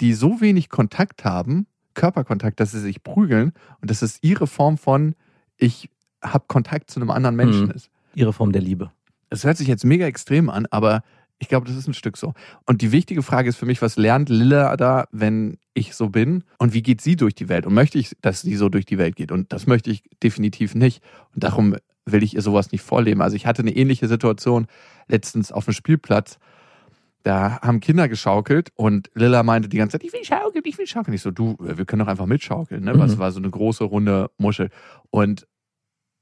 die so wenig Kontakt haben, Körperkontakt, dass sie sich prügeln und dass es ihre Form von ich habe Kontakt zu einem anderen Menschen Mhm. ist. Ihre Form der Liebe. Es hört sich jetzt mega extrem an, aber Ich glaube, das ist ein Stück so. Und die wichtige Frage ist für mich, was lernt Lilla da, wenn ich so bin? Und wie geht sie durch die Welt? Und möchte ich, dass sie so durch die Welt geht? Und das möchte ich definitiv nicht. Und darum will ich ihr sowas nicht vorleben. Also ich hatte eine ähnliche Situation letztens auf dem Spielplatz. Da haben Kinder geschaukelt und Lilla meinte die ganze Zeit, ich will schaukeln, ich will schaukeln. Ich so, du, wir können doch einfach mitschaukeln. Ne? Mhm. Das war so eine große, runde Muschel. Und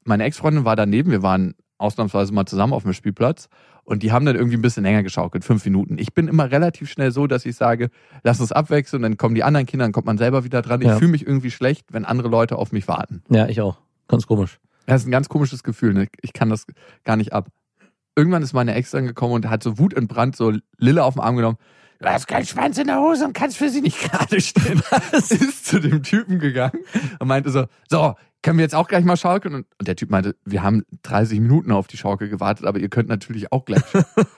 meine Ex-Freundin war daneben, wir waren ausnahmsweise mal zusammen auf dem Spielplatz und die haben dann irgendwie ein bisschen länger geschaukelt, fünf Minuten. Ich bin immer relativ schnell so, dass ich sage, lass uns abwechseln, dann kommen die anderen Kinder, dann kommt man selber wieder dran. Ich Ja. fühle mich irgendwie schlecht, wenn andere Leute auf mich warten. Ja, ich auch. Ganz komisch. Das ist ein ganz komisches Gefühl, ne? ich kann das gar nicht ab. Irgendwann ist meine Ex angekommen und hat so wutentbrannt so Lille auf den Arm genommen. Du hast keinen Schwanz in der Hose und kannst für sie nicht gerade stehen. Ist zu dem Typen gegangen und meinte so, so, können wir jetzt auch gleich mal schaukeln? Und, und der Typ meinte, wir haben 30 Minuten auf die Schaukel gewartet, aber ihr könnt natürlich auch gleich.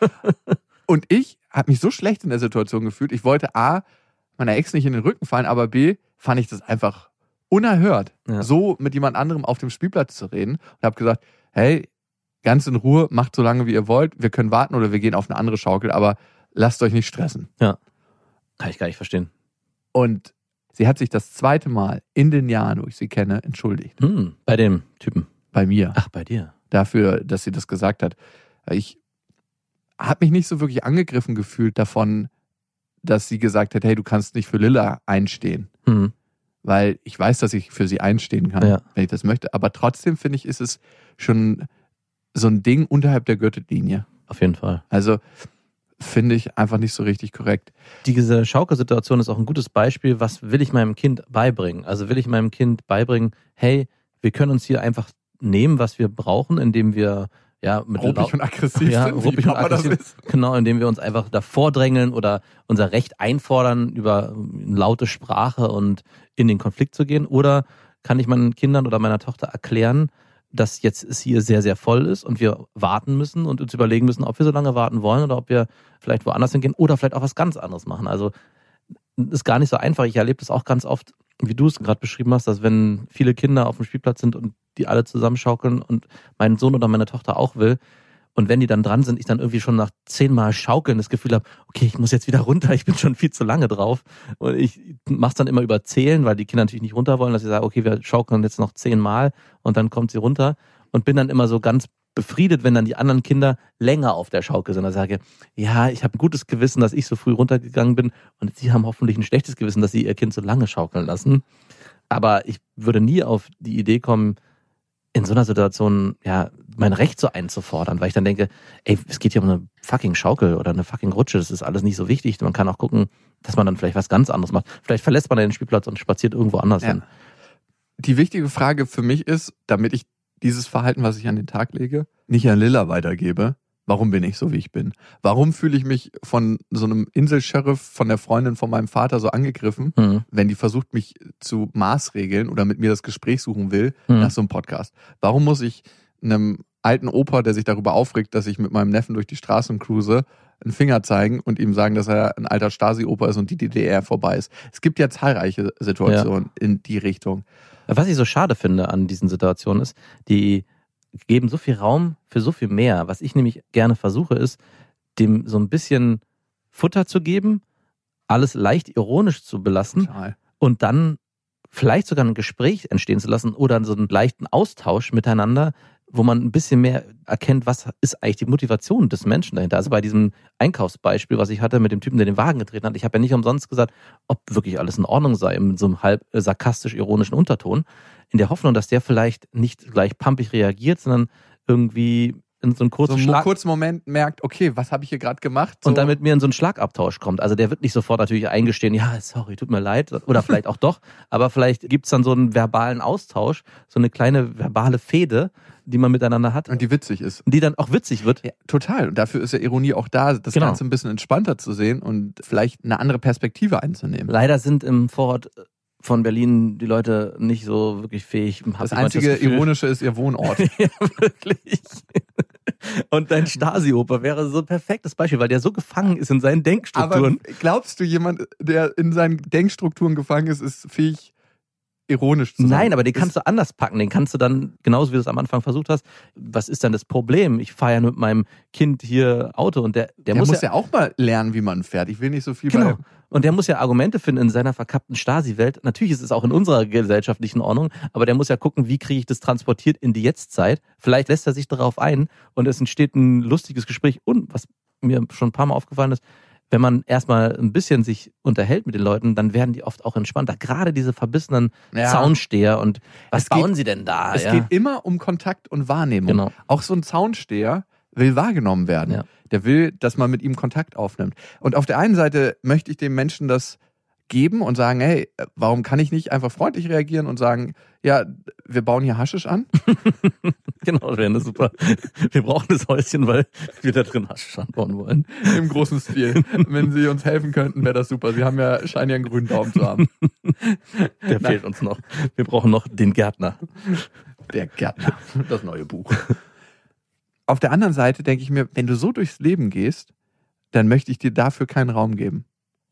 und ich habe mich so schlecht in der Situation gefühlt. Ich wollte A, meiner Ex nicht in den Rücken fallen, aber B, fand ich das einfach unerhört, Ja. so mit jemand anderem auf dem Spielplatz zu reden. Und habe gesagt, hey, ganz in Ruhe, macht so lange, wie ihr wollt. Wir können warten oder wir gehen auf eine andere Schaukel, aber lasst euch nicht stressen. Kann ich gar nicht verstehen. Und sie hat sich das zweite Mal in den Jahren, wo ich sie kenne, entschuldigt. Hm, bei dem Typen. Bei mir. Ach, bei dir. Dafür, dass sie das gesagt hat. Ich habe mich nicht so wirklich angegriffen gefühlt davon, dass sie gesagt hat, hey, du kannst nicht für Lilla einstehen. Hm. Weil ich weiß, dass ich für sie einstehen kann, Ja. wenn ich das möchte. Aber trotzdem finde ich, ist es schon so ein Ding unterhalb der Gürtellinie. Auf jeden Fall. Also finde ich einfach nicht so richtig korrekt. Diese Schaukelsituation ist auch ein gutes Beispiel, was will ich meinem Kind beibringen? Also will ich meinem Kind beibringen, hey, wir können uns hier einfach nehmen, was wir brauchen, indem wir ja mit Ruppig und aggressiv ja, sind, ruppig und aggressiv. ist. Genau, indem wir uns einfach davor drängeln oder unser Recht einfordern, über laute Sprache und in den Konflikt zu gehen. Oder kann ich meinen Kindern oder meiner Tochter erklären, dass jetzt es hier sehr, sehr voll ist und wir warten müssen und uns überlegen müssen, ob wir so lange warten wollen oder ob wir vielleicht woanders hingehen oder vielleicht auch was ganz anderes machen. Also ist gar nicht so einfach. Ich erlebe das auch ganz oft, wie du es gerade beschrieben hast, dass wenn viele Kinder auf dem Spielplatz sind und die alle zusammenschaukeln und mein Sohn oder meine Tochter auch will, und wenn die dann dran sind, ich dann irgendwie schon nach zehnmal Schaukeln das Gefühl habe, okay, ich muss jetzt wieder runter, ich bin schon viel zu lange drauf. Und ich mach's dann immer über Zählen, weil die Kinder natürlich nicht runter wollen, dass ich sage, okay, wir schaukeln jetzt noch zehnmal und dann kommt sie runter. Und bin dann immer so ganz befriedet, wenn dann die anderen Kinder länger auf der Schaukel sind. Da sage ich, ja, ich habe ein gutes Gewissen, dass ich so früh runtergegangen bin und sie haben hoffentlich ein schlechtes Gewissen, dass sie ihr Kind so lange schaukeln lassen. Aber ich würde nie auf die Idee kommen, in so einer Situation ja mein Recht so einzufordern, weil ich dann denke, ey, es geht hier um eine fucking Schaukel oder eine fucking Rutsche, das ist alles nicht so wichtig. Man kann auch gucken, dass man dann vielleicht was ganz anderes macht. Vielleicht verlässt man den Spielplatz und spaziert irgendwo anders Ja. hin. Die wichtige Frage für mich ist, damit ich dieses Verhalten, was ich an den Tag lege, nicht an Lilla weitergebe, warum bin ich so, wie ich bin? Warum fühle ich mich von so einem Inselsheriff, von der Freundin von meinem Vater so angegriffen, Hm. wenn die versucht, mich zu maßregeln oder mit mir das Gespräch suchen will, Hm. nach so einem Podcast? Warum muss ich einem alten Opa, der sich darüber aufregt, dass ich mit meinem Neffen durch die Straßen cruise, einen Finger zeigen und ihm sagen, dass er ein alter Stasi-Opa ist und die DDR vorbei ist? Es gibt ja zahlreiche Situationen in die Richtung. Was ich so schade finde an diesen Situationen ist, die geben so viel Raum für so viel mehr. Was ich nämlich gerne versuche, ist, dem so ein bisschen Futter zu geben, alles leicht ironisch zu belassen Total. und dann vielleicht sogar ein Gespräch entstehen zu lassen oder so einen leichten Austausch miteinander, wo man ein bisschen mehr erkennt, was ist eigentlich die Motivation des Menschen dahinter. Also bei diesem Einkaufsbeispiel, was ich hatte mit dem Typen, der den Wagen getreten hat, ich habe ja nicht umsonst gesagt, ob wirklich alles in Ordnung sei, mit so einem halb sarkastisch-ironischen Unterton, in der Hoffnung, dass der vielleicht nicht gleich pumpig reagiert, sondern irgendwie in so einen So kurzen einen Schlag kurzen Moment merkt, okay, was habe ich hier gerade gemacht? So, und dann mit mir in so einen Schlagabtausch kommt. Also der wird nicht sofort natürlich eingestehen, ja, sorry, tut mir leid. Oder vielleicht auch doch. Aber vielleicht gibt's dann so einen verbalen Austausch, so eine kleine verbale Fehde, die man miteinander hat, und die witzig ist. die dann auch witzig wird. Ja, total. Und dafür ist ja Ironie auch da, das Genau. Ganze ein bisschen entspannter zu sehen und vielleicht eine andere Perspektive einzunehmen. Leider sind im Vorort von Berlin die Leute nicht so wirklich fähig. Das einzige Gefühl. Ironische ist ihr Wohnort. ja, wirklich. Und dein Stasi-Oper wäre so ein perfektes Beispiel, weil der so gefangen ist in seinen Aber Denkstrukturen. glaubst du, jemand, der in seinen Denkstrukturen gefangen ist, ist fähig, ironisch zu sagen. Nein, aber den kannst du anders packen. Den kannst du dann, genauso wie du es am Anfang versucht hast, was ist dann das Problem? Ich fahre ja mit meinem Kind hier Auto und der, der, Der muss, ja, auch mal lernen, wie man fährt. Ich will nicht so viel Genau. bei. Und der muss ja Argumente finden in seiner verkappten Stasi-Welt. Natürlich ist es auch in unserer gesellschaftlichen Ordnung, aber der muss ja gucken, wie kriege ich das transportiert in die Jetztzeit. Vielleicht lässt er sich darauf ein und es entsteht ein lustiges Gespräch. Und was mir schon ein paar Mal aufgefallen ist, wenn man erstmal ein bisschen sich unterhält mit den Leuten, dann werden die oft auch entspannter. Gerade diese verbissenen Ja. Zaunsteher und was Es geht- bauen sie denn da? Es ja. geht immer um Kontakt und Wahrnehmung. Genau. Auch so ein Zaunsteher will wahrgenommen werden. Ja. Der will, dass man mit ihm Kontakt aufnimmt. Und auf der einen Seite möchte ich dem Menschen das geben und sagen, hey, warum kann ich nicht einfach freundlich reagieren und sagen, ja, wir bauen hier Haschisch an? Genau, das wäre eine super. Wir brauchen das Häuschen, weil wir da drin Haschisch anbauen wollen. Im großen Stil. Wenn Sie uns helfen könnten, wäre das super. Sie haben ja, scheinen ja einen grünen Daumen zu haben. Der fehlt uns noch. Wir brauchen noch den Gärtner. Der Gärtner. Das neue Buch. Auf der anderen Seite denke ich mir, wenn du so durchs Leben gehst, dann möchte ich dir dafür keinen Raum geben.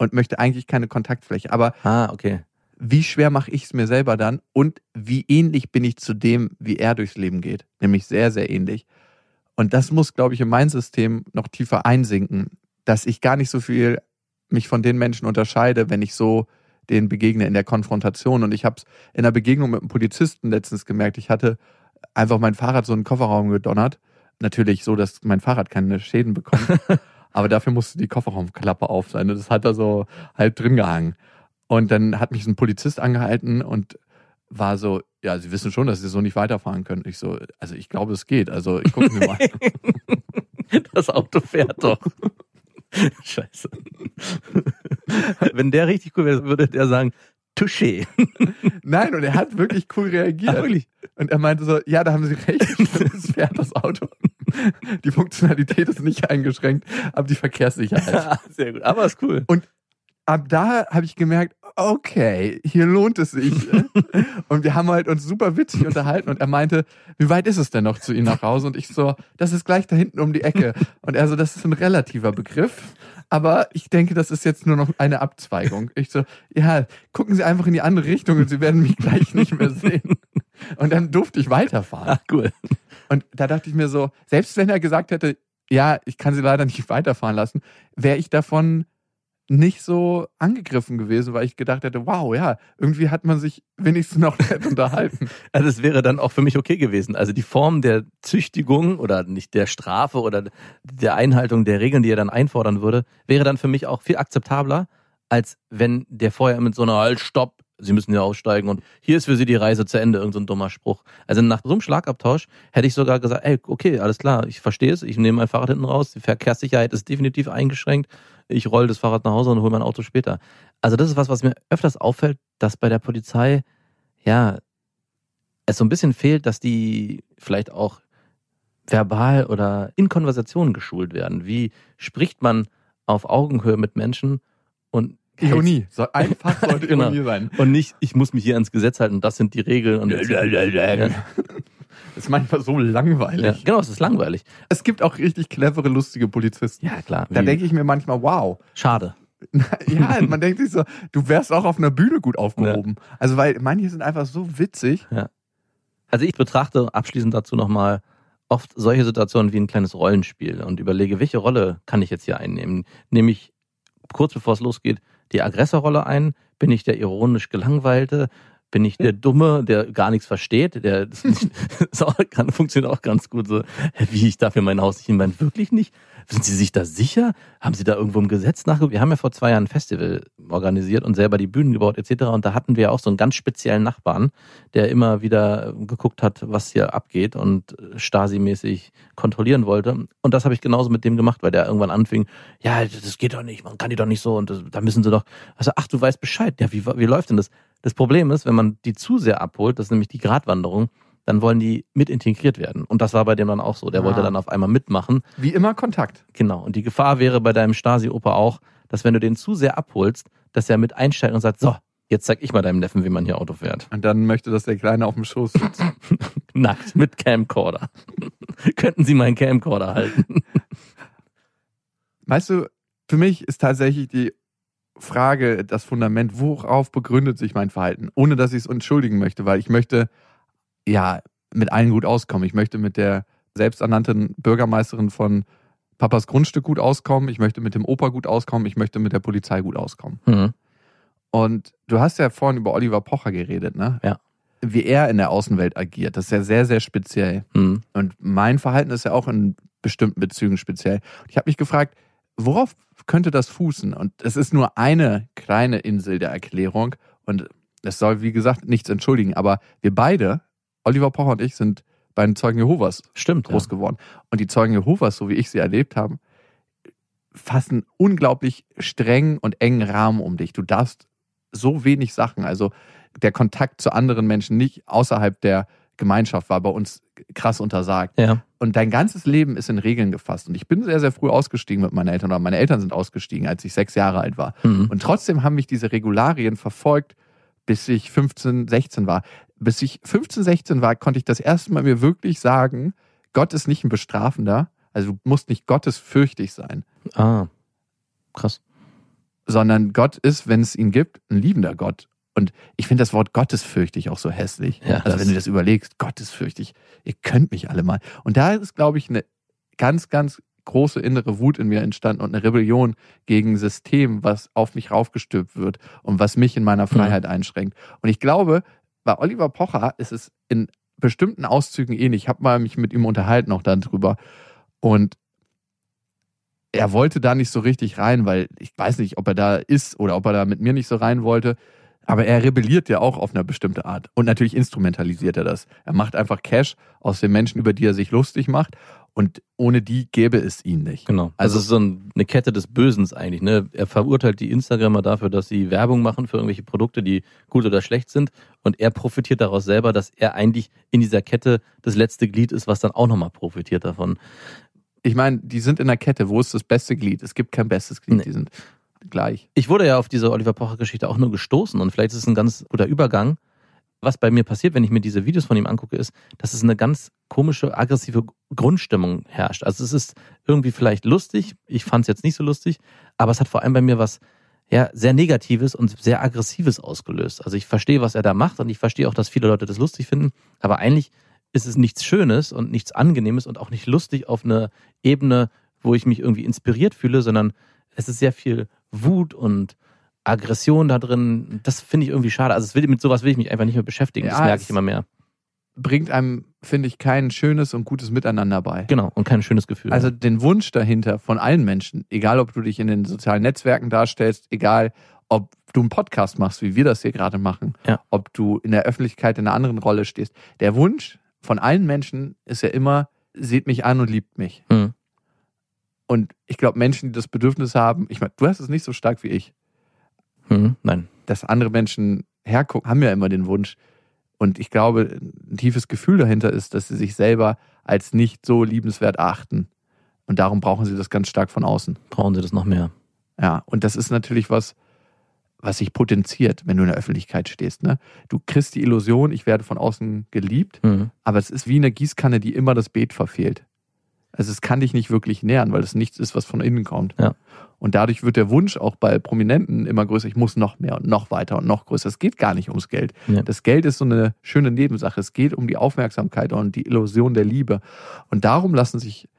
Und möchte eigentlich keine Kontaktfläche. Aber Ah, okay. wie schwer mache ich es mir selber dann? Und wie ähnlich bin ich zu dem, wie er durchs Leben geht? Nämlich sehr, sehr ähnlich. Und das muss, glaube ich, in mein System noch tiefer einsinken, dass ich gar nicht so viel mich von den Menschen unterscheide, wenn ich so denen begegne in der Konfrontation. Und ich habe es in der Begegnung mit einem Polizisten letztens gemerkt. Ich hatte einfach mein Fahrrad so in den Kofferraum gedonnert. Natürlich so, dass mein Fahrrad keine Schäden bekommt. Aber dafür musste die Kofferraumklappe auf sein. Und das hat da so halb drin gehangen. Und dann hat mich so ein Polizist angehalten und war so, ja, Sie wissen schon, dass Sie so nicht weiterfahren können. Ich so, also ich glaube, es geht. Also ich gucke mir mal. Das Auto fährt doch. Scheiße. Wenn der richtig cool wäre, würde der sagen, Touché. Nein, und er hat wirklich cool reagiert. Ah, wirklich? Und er meinte so, ja, da haben Sie recht, es fährt das Auto. Die Funktionalität ist nicht eingeschränkt, aber die Verkehrssicherheit. Ja, sehr gut. Aber ist cool. Ab da habe ich gemerkt, okay, hier lohnt es sich. Und wir haben halt uns super witzig unterhalten und er meinte, wie weit ist es denn noch zu Ihnen nach Hause? Und ich so, das ist gleich da hinten um die Ecke. Und er so, das ist ein relativer Begriff. Aber ich denke, das ist jetzt nur noch eine Abzweigung. Ich so, ja, gucken Sie einfach in die andere Richtung und Sie werden mich gleich nicht mehr sehen. Und dann durfte ich weiterfahren. Ah, cool. Und da dachte ich mir so, selbst wenn er gesagt hätte, ja, ich kann sie leider nicht weiterfahren lassen, wäre ich davon nicht so angegriffen gewesen, weil ich gedacht hätte, wow, ja, irgendwie hat man sich wenigstens noch nett unterhalten. Also es wäre dann auch für mich okay gewesen. Also die Form der Züchtigung oder nicht der Strafe oder der Einhaltung der Regeln, die er dann einfordern würde, wäre dann für mich auch viel akzeptabler, als wenn der vorher mit so einer Halt, Stopp, Sie müssen hier aussteigen und hier ist für Sie die Reise zu Ende, irgendein so ein dummer Spruch. Also nach so einem Schlagabtausch hätte ich sogar gesagt, ey, okay, alles klar, ich verstehe es, ich nehme mein Fahrrad hinten raus, die Verkehrssicherheit ist definitiv eingeschränkt, ich roll das Fahrrad nach Hause und hole mein Auto später. Also das ist was, was mir öfters auffällt, dass bei der Polizei, ja, es so ein bisschen fehlt, dass die vielleicht auch verbal oder in Konversationen geschult werden. Wie spricht man auf Augenhöhe mit Menschen und Ironie. So einfach sollte Genau. Ironie sein. und nicht, ich muss mich hier ans Gesetz halten, das sind die Regeln und ja, Das ist manchmal so langweilig. ja, genau, es ist langweilig. Es gibt auch richtig clevere, lustige Polizisten. Ja, klar. Da denke ich mir manchmal, wow. Schade. Ja, man denkt sich so, du wärst auch auf einer Bühne gut aufgehoben. Also, weil manche sind einfach so witzig. Also ich betrachte abschließend dazu nochmal oft solche Situationen wie ein kleines Rollenspiel und überlege, welche Rolle kann ich jetzt hier einnehmen? Nehme ich kurz bevor es losgeht die Aggressorrolle ein? Bin ich der ironisch Gelangweilte? Bin ich der Dumme, der gar nichts versteht? Der das nicht, das auch, kann, funktioniert auch ganz gut so. Wie ich darf hier mein Haus nicht hinbauen? Wirklich nicht? Sind Sie sich da sicher? Haben Sie da irgendwo im Gesetz nachgeguckt? Wir haben ja vor zwei Jahren ein Festival organisiert und selber die Bühnen gebaut etc. Und da hatten wir auch so einen ganz speziellen Nachbarn, der immer wieder geguckt hat, was hier abgeht und Stasi-mäßig kontrollieren wollte. Und das habe ich genauso mit dem gemacht, weil der irgendwann anfing, ja, das geht doch nicht, man kann die doch nicht so und das, da müssen sie doch. Also, ach, du weißt Bescheid. Ja, wie, wie läuft denn das? Das Problem ist, wenn man die zu sehr abholt, das ist nämlich die Gratwanderung, dann wollen die mit integriert werden. Und das war bei dem dann auch so. Der Ah. wollte dann auf einmal mitmachen. Wie immer Kontakt. Genau. Und die Gefahr wäre bei deinem Stasi-Opa auch, dass wenn du den zu sehr abholst, dass er mit einsteigt und sagt, so, jetzt zeig ich mal deinem Neffen, wie man hier Auto fährt. Und dann möchte, dass der Kleine auf dem Schoß sitzt. Nackt, mit Camcorder. Könnten Sie meinen Camcorder halten? Weißt du, für mich ist tatsächlich die Frage, das Fundament, worauf begründet sich mein Verhalten, ohne dass ich es entschuldigen möchte, weil ich möchte ja mit allen gut auskommen. Ich möchte mit der selbsternannten Bürgermeisterin von Papas Grundstück gut auskommen, ich möchte mit dem Opa gut auskommen, ich möchte mit der Polizei gut auskommen. Mhm. Und du hast ja vorhin über Oliver Pocher geredet, ne? Ja. Wie er in der Außenwelt agiert, das ist ja sehr, sehr speziell. Mhm. Und mein Verhalten ist ja auch in bestimmten Bezügen speziell. Ich habe mich gefragt, worauf könnte das fußen? Und es ist nur eine kleine Insel der Erklärung. Und es soll, wie gesagt, nichts entschuldigen. Aber wir beide, Oliver Pocher und ich, sind bei den Zeugen Jehovas Stimmt. groß geworden. Und die Zeugen Jehovas, so wie ich sie erlebt habe, fassen unglaublich strengen und engen Rahmen um dich. Du darfst so wenig Sachen, also der Kontakt zu anderen Menschen nicht außerhalb der Gemeinschaft war bei uns krass untersagt. Ja. Und dein ganzes Leben ist in Regeln gefasst. Und ich bin sehr, sehr früh ausgestiegen mit meinen Eltern oder meine Eltern sind ausgestiegen, als ich sechs Jahre alt war. Mhm. Und trotzdem haben mich diese Regularien verfolgt, bis ich 15, 16 war. Bis ich 15, 16 war, konnte ich das erste Mal mir wirklich sagen, Gott ist nicht ein Bestrafender. Also du musst nicht gottesfürchtig sein, Ah. Krass. sondern Gott ist, wenn es ihn gibt, ein liebender Gott. Und ich finde das Wort gottesfürchtig auch so hässlich. Ja, also wenn du das überlegst, gottesfürchtig, ihr könnt mich alle mal. Und da ist, glaube ich, eine ganz, ganz große innere Wut in mir entstanden und eine Rebellion gegen ein System, was auf mich raufgestülpt wird und was mich in meiner Freiheit einschränkt. Und ich glaube, bei Oliver Pocher ist es in bestimmten Auszügen ähnlich. Ich habe mal mich mit ihm unterhalten auch darüber. Und er wollte da nicht so richtig rein, weil ich weiß nicht, ob er da ist oder ob er da mit mir nicht so rein wollte. Aber er rebelliert ja auch auf eine bestimmte Art. Und natürlich instrumentalisiert er das. Er macht einfach Cash aus den Menschen, über die er sich lustig macht. Und ohne die gäbe es ihn nicht. Genau. Also, Also- es ist so ein, eine Kette des Bösens eigentlich. Ne? Er verurteilt die Instagrammer dafür, dass sie Werbung machen für irgendwelche Produkte, die gut oder schlecht sind. Und er profitiert daraus selber, dass er eigentlich in dieser Kette das letzte Glied ist, was dann auch nochmal profitiert davon. Ich meine, die sind in der Kette. Wo ist das beste Glied? Es gibt kein bestes Glied. Nee. Die sind gleich. Ich wurde ja auf diese Oliver Pocher-Geschichte auch nur gestoßen und vielleicht ist es ein ganz guter Übergang. Was bei mir passiert, wenn ich mir diese Videos von ihm angucke, ist, dass es eine ganz komische, aggressive Grundstimmung herrscht. Also es ist irgendwie vielleicht lustig, ich fand es jetzt nicht so lustig, aber es hat vor allem bei mir was ja, sehr Negatives und sehr Aggressives ausgelöst. Also ich verstehe, was er da macht und ich verstehe auch, dass viele Leute das lustig finden, aber eigentlich ist es nichts Schönes und nichts Angenehmes und auch nicht lustig auf eine Ebene, wo ich mich irgendwie inspiriert fühle, sondern es ist sehr viel Wut und Aggression da drin. Das finde ich irgendwie schade. Also es will, mit sowas will ich mich einfach nicht mehr beschäftigen. das Ja, merke es- ich immer mehr. Bringt einem, finde ich, kein schönes und gutes Miteinander bei. Genau. Und kein schönes Gefühl. Also den Wunsch dahinter von allen Menschen, egal ob du dich in den sozialen Netzwerken darstellst, egal ob du einen Podcast machst, wie wir das hier gerade machen, Ja. ob du in der Öffentlichkeit in einer anderen Rolle stehst. Der Wunsch von allen Menschen ist ja immer, seht mich an und liebt mich. Hm. Und ich glaube, Menschen, die das Bedürfnis haben, ich meine, du hast es nicht so stark wie ich, Hm, nein. dass andere Menschen hergucken, haben ja immer den Wunsch. Und ich glaube, ein tiefes Gefühl dahinter ist, dass sie sich selber als nicht so liebenswert achten. Und darum brauchen sie das ganz stark von außen. Brauchen sie das noch mehr. Ja, und das ist natürlich was, was sich potenziert, wenn du in der Öffentlichkeit stehst. Ne? Du kriegst die Illusion, ich werde von außen geliebt, Hm. aber es ist wie eine Gießkanne, die immer das Beet verfehlt. Also es kann dich nicht wirklich nähern, weil es nichts ist, was von innen kommt. Ja. Und dadurch wird der Wunsch auch bei Prominenten immer größer, ich muss noch mehr und noch weiter und noch größer. Es geht gar nicht ums Geld. Ja. Das Geld ist so eine schöne Nebensache. Es geht um die Aufmerksamkeit und die Illusion der Liebe. Und darum lassen sich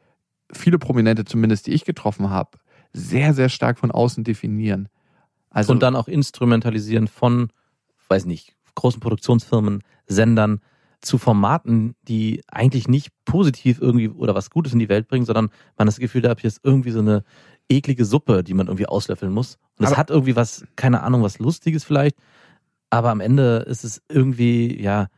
viele Prominente, zumindest die ich getroffen habe, sehr, sehr stark von außen definieren. Also und dann auch instrumentalisieren von, weiß nicht, großen Produktionsfirmen, Sendern zu Formaten, die eigentlich nicht positiv irgendwie oder was Gutes in die Welt bringen, sondern man das Gefühl hat, hier ist irgendwie so eine eklige Suppe, die man irgendwie auslöffeln muss. Und es hat irgendwie was, keine Ahnung, was Lustiges vielleicht, aber am Ende ist es irgendwie, ja,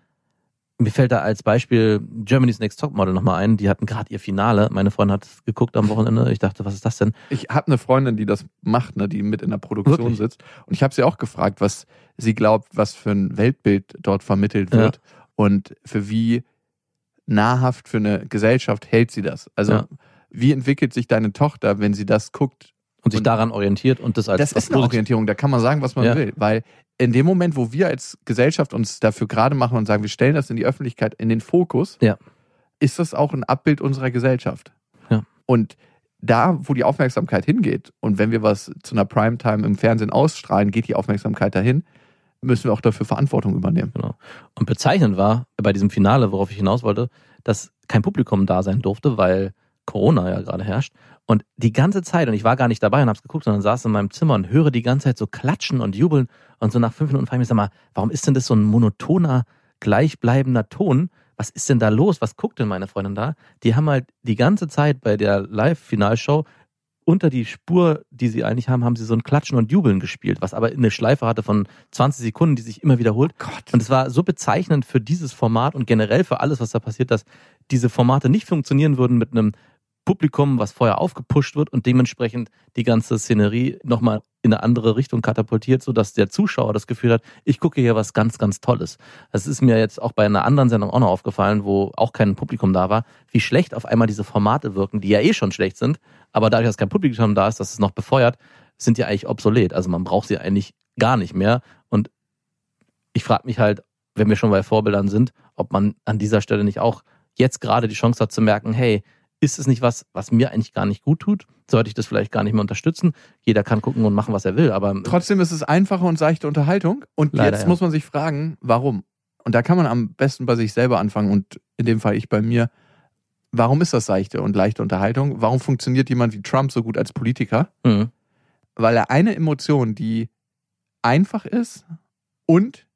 mir fällt da als Beispiel Germany's Next Topmodel nochmal ein. Die hatten gerade ihr Finale. Meine Freundin hat es geguckt am Wochenende. Ich dachte, was ist das denn? ich habe eine Freundin, die das macht, ne, die mit in der Produktion Wirklich? sitzt. Und ich habe sie auch gefragt, was sie glaubt, was für ein Weltbild dort vermittelt Ja. Und für wie nahrhaft für eine Gesellschaft hält sie das. Also Ja. wie entwickelt sich deine Tochter, wenn sie das guckt? Und sich Und- daran orientiert und das als das ist eine Orientierung, da kann man sagen, was man Ja. will. Weil in dem Moment, wo wir als Gesellschaft uns dafür gerade machen und sagen, wir stellen das in die Öffentlichkeit, in den Fokus, Ja. ist das auch ein Abbild unserer Gesellschaft. Und da, wo die Aufmerksamkeit hingeht und wenn wir was zu einer Primetime im Fernsehen ausstrahlen, geht die Aufmerksamkeit dahin, müssen wir auch dafür Verantwortung übernehmen. Genau. Und bezeichnend war bei diesem Finale, worauf ich hinaus wollte, dass kein Publikum da sein durfte, weil Corona ja gerade herrscht. Und die ganze Zeit, und ich war gar nicht dabei und hab's geguckt, sondern saß in meinem Zimmer und höre die ganze Zeit so klatschen und jubeln. Und so nach fünf Minuten frage ich mich, sag mal, warum ist denn das so ein monotoner, gleichbleibender Ton? Was ist denn da los? Was guckt denn meine Freundin da? Die haben halt die ganze Zeit bei der Live-Finalshow unter die Spur, die sie eigentlich haben, haben sie so ein Klatschen und Jubeln gespielt, was aber eine Schleife hatte von 20 Sekunden, die sich immer wiederholt. Gott. Und es war so bezeichnend für dieses Format und generell für alles, was da passiert, dass diese Formate nicht funktionieren würden mit einem Publikum, was vorher aufgepusht wird und dementsprechend die ganze Szenerie nochmal in eine andere Richtung katapultiert, sodass der Zuschauer das Gefühl hat, ich gucke hier was ganz, ganz Tolles. Das ist mir jetzt auch bei einer anderen Sendung auch noch aufgefallen, wo auch kein Publikum da war, wie schlecht auf einmal diese Formate wirken, die ja eh schon schlecht sind, aber dadurch, dass kein Publikum da ist, dass es noch befeuert, sind ja eigentlich obsolet. Also man braucht sie eigentlich gar nicht mehr. Und ich frage mich halt, wenn wir schon bei Vorbildern sind, ob man an dieser Stelle nicht auch jetzt gerade die Chance hat zu merken, hey, ist es nicht was, was mir eigentlich gar nicht gut tut? Sollte ich das vielleicht gar nicht mehr unterstützen? Jeder kann gucken und machen, was er will, aber Trotzdem ist es einfache und seichte Unterhaltung. Und Leider, jetzt ja. muss man sich fragen, warum? Und da kann man am besten bei sich selber anfangen und in dem Fall ich bei mir. Warum ist das seichte und leichte Unterhaltung? Warum funktioniert jemand wie Trump so gut als Politiker? Mhm. Weil er eine Emotion, die einfach ist und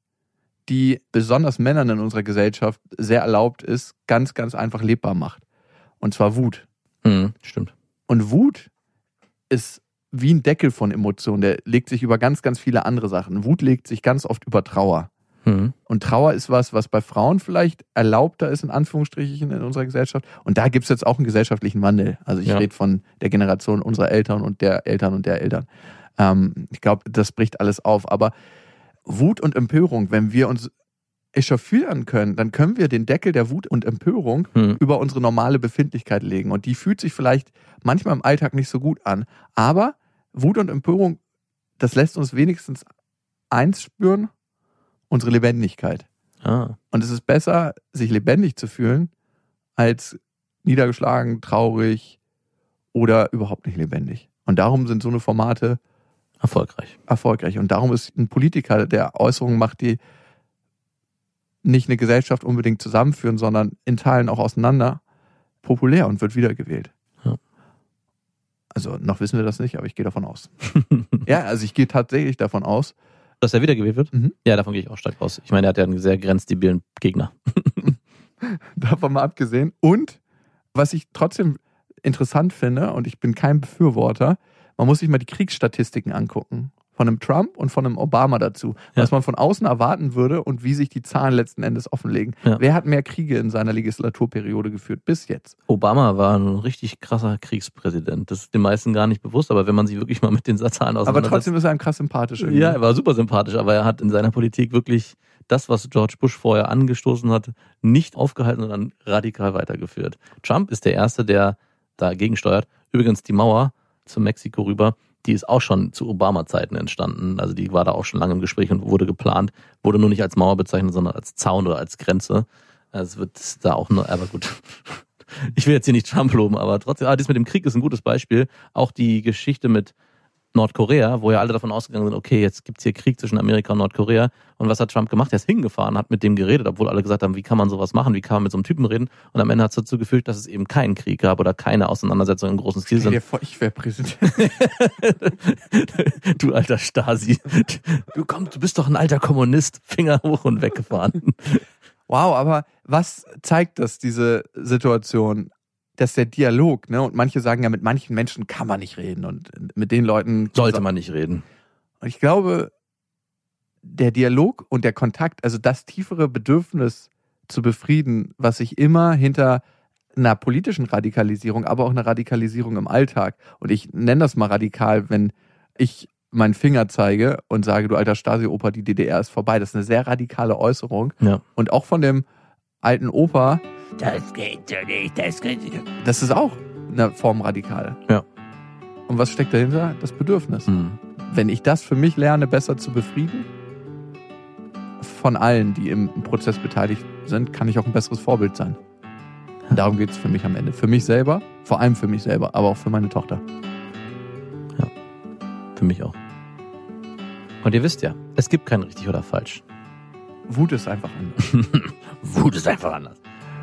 die besonders Männern in unserer Gesellschaft sehr erlaubt ist, ganz, ganz einfach lebbar macht. Und zwar Wut. Mhm. stimmt. Und Wut ist wie ein Deckel von Emotionen. Der legt sich über ganz, ganz viele andere Sachen. Wut legt sich ganz oft über Trauer. Mhm. Und Trauer ist was, was bei Frauen vielleicht erlaubter ist, in Anführungsstrichen, in unserer Gesellschaft. Und da gibt es jetzt auch einen gesellschaftlichen Wandel. Also ich Ja. rede von der Generation unserer Eltern und der Eltern und der Eltern. Ähm, ich glaube, das bricht alles auf. Aber Wut und Empörung, wenn wir uns echauffieren können, dann können wir den Deckel der Wut und Empörung Mhm. über unsere normale Befindlichkeit legen. Und die fühlt sich vielleicht manchmal im Alltag nicht so gut an. Aber Wut und Empörung, das lässt uns wenigstens eins spüren, unsere Lebendigkeit. Ah. Und es ist besser, sich lebendig zu fühlen, als niedergeschlagen, traurig oder überhaupt nicht lebendig. Und darum sind so eine Formate Erfolgreich. erfolgreich. Und darum ist ein Politiker, der Äußerungen macht, die nicht eine Gesellschaft unbedingt zusammenführen, sondern in Teilen auch auseinander, populär und wird wiedergewählt. Ja. Also noch wissen wir das nicht, aber ich gehe davon aus. ja, also ich gehe tatsächlich davon aus. Dass er wiedergewählt wird? Mhm. Ja, davon gehe ich auch stark aus. Ich meine, er hat ja einen sehr grenzdebilen Gegner. Davon mal abgesehen. Und was ich trotzdem interessant finde, und ich bin kein Befürworter, man muss sich mal die Kriegsstatistiken angucken. Von einem Trump und von einem Obama dazu. Ja. Was man von außen erwarten würde und wie sich die Zahlen letzten Endes offenlegen. Ja. Wer hat mehr Kriege in seiner Legislaturperiode geführt bis jetzt? Obama war ein richtig krasser Kriegspräsident. Das ist den meisten gar nicht bewusst, aber wenn man sich wirklich mal mit den Zahlen Aber auseinandersetzt. trotzdem ist er ein krass sympathisch. irgendwie. Ja, er war super sympathisch, aber er hat in seiner Politik wirklich das, was George Bush vorher angestoßen hat, nicht aufgehalten, sondern radikal weitergeführt. Trump ist der Erste, der dagegen steuert. Übrigens die Mauer zu Mexiko rüber, die ist auch schon zu Obama-Zeiten entstanden. Also die war da auch schon lange im Gespräch und wurde geplant. Wurde nur nicht als Mauer bezeichnet, sondern als Zaun oder als Grenze. Also Es wird da auch nur, aber gut. Ich will jetzt hier nicht Trump loben, aber trotzdem, ah, das mit dem Krieg ist ein gutes Beispiel. Auch die Geschichte mit Nordkorea, wo ja alle davon ausgegangen sind, okay, jetzt gibt's hier Krieg zwischen Amerika und Nordkorea. Und was hat Trump gemacht? Er ist hingefahren, hat mit dem geredet, obwohl alle gesagt haben, wie kann man sowas machen, wie kann man mit so einem Typen reden? Und am Ende hat es dazu geführt, dass es eben keinen Krieg gab oder keine Auseinandersetzung im großen Stil. Stell dir vor, ich wäre Präsident. du alter Stasi. Du komm, du bist doch ein alter Kommunist. Finger hoch und weggefahren. Wow, aber was zeigt das, diese Situation? Dass der Dialog, ne, und manche sagen ja, mit manchen Menschen kann man nicht reden und mit den Leuten Sollte man nicht reden. Und ich glaube, der Dialog und der Kontakt, also das tiefere Bedürfnis zu befrieden, was sich immer hinter einer politischen Radikalisierung, aber auch einer Radikalisierung im Alltag, und ich nenne das mal radikal, wenn ich meinen Finger zeige und sage, du alter Stasi-Opa, die DDR ist vorbei. Das ist eine sehr radikale Äußerung. Ja. Und auch von dem alten Opa, Das geht so nicht, das geht nicht. das ist auch eine Form radikal. Ja. Und was steckt dahinter? Das Bedürfnis. Hm. wenn ich das für mich lerne, besser zu befrieden, von allen, die im Prozess beteiligt sind, kann ich auch ein besseres Vorbild sein. Und darum geht es für mich am Ende. Für mich selber, vor allem für mich selber, aber auch für meine Tochter. Für mich auch. Und ihr wisst ja, es gibt kein richtig oder falsch. Wut ist einfach anders. Wut ist einfach anders.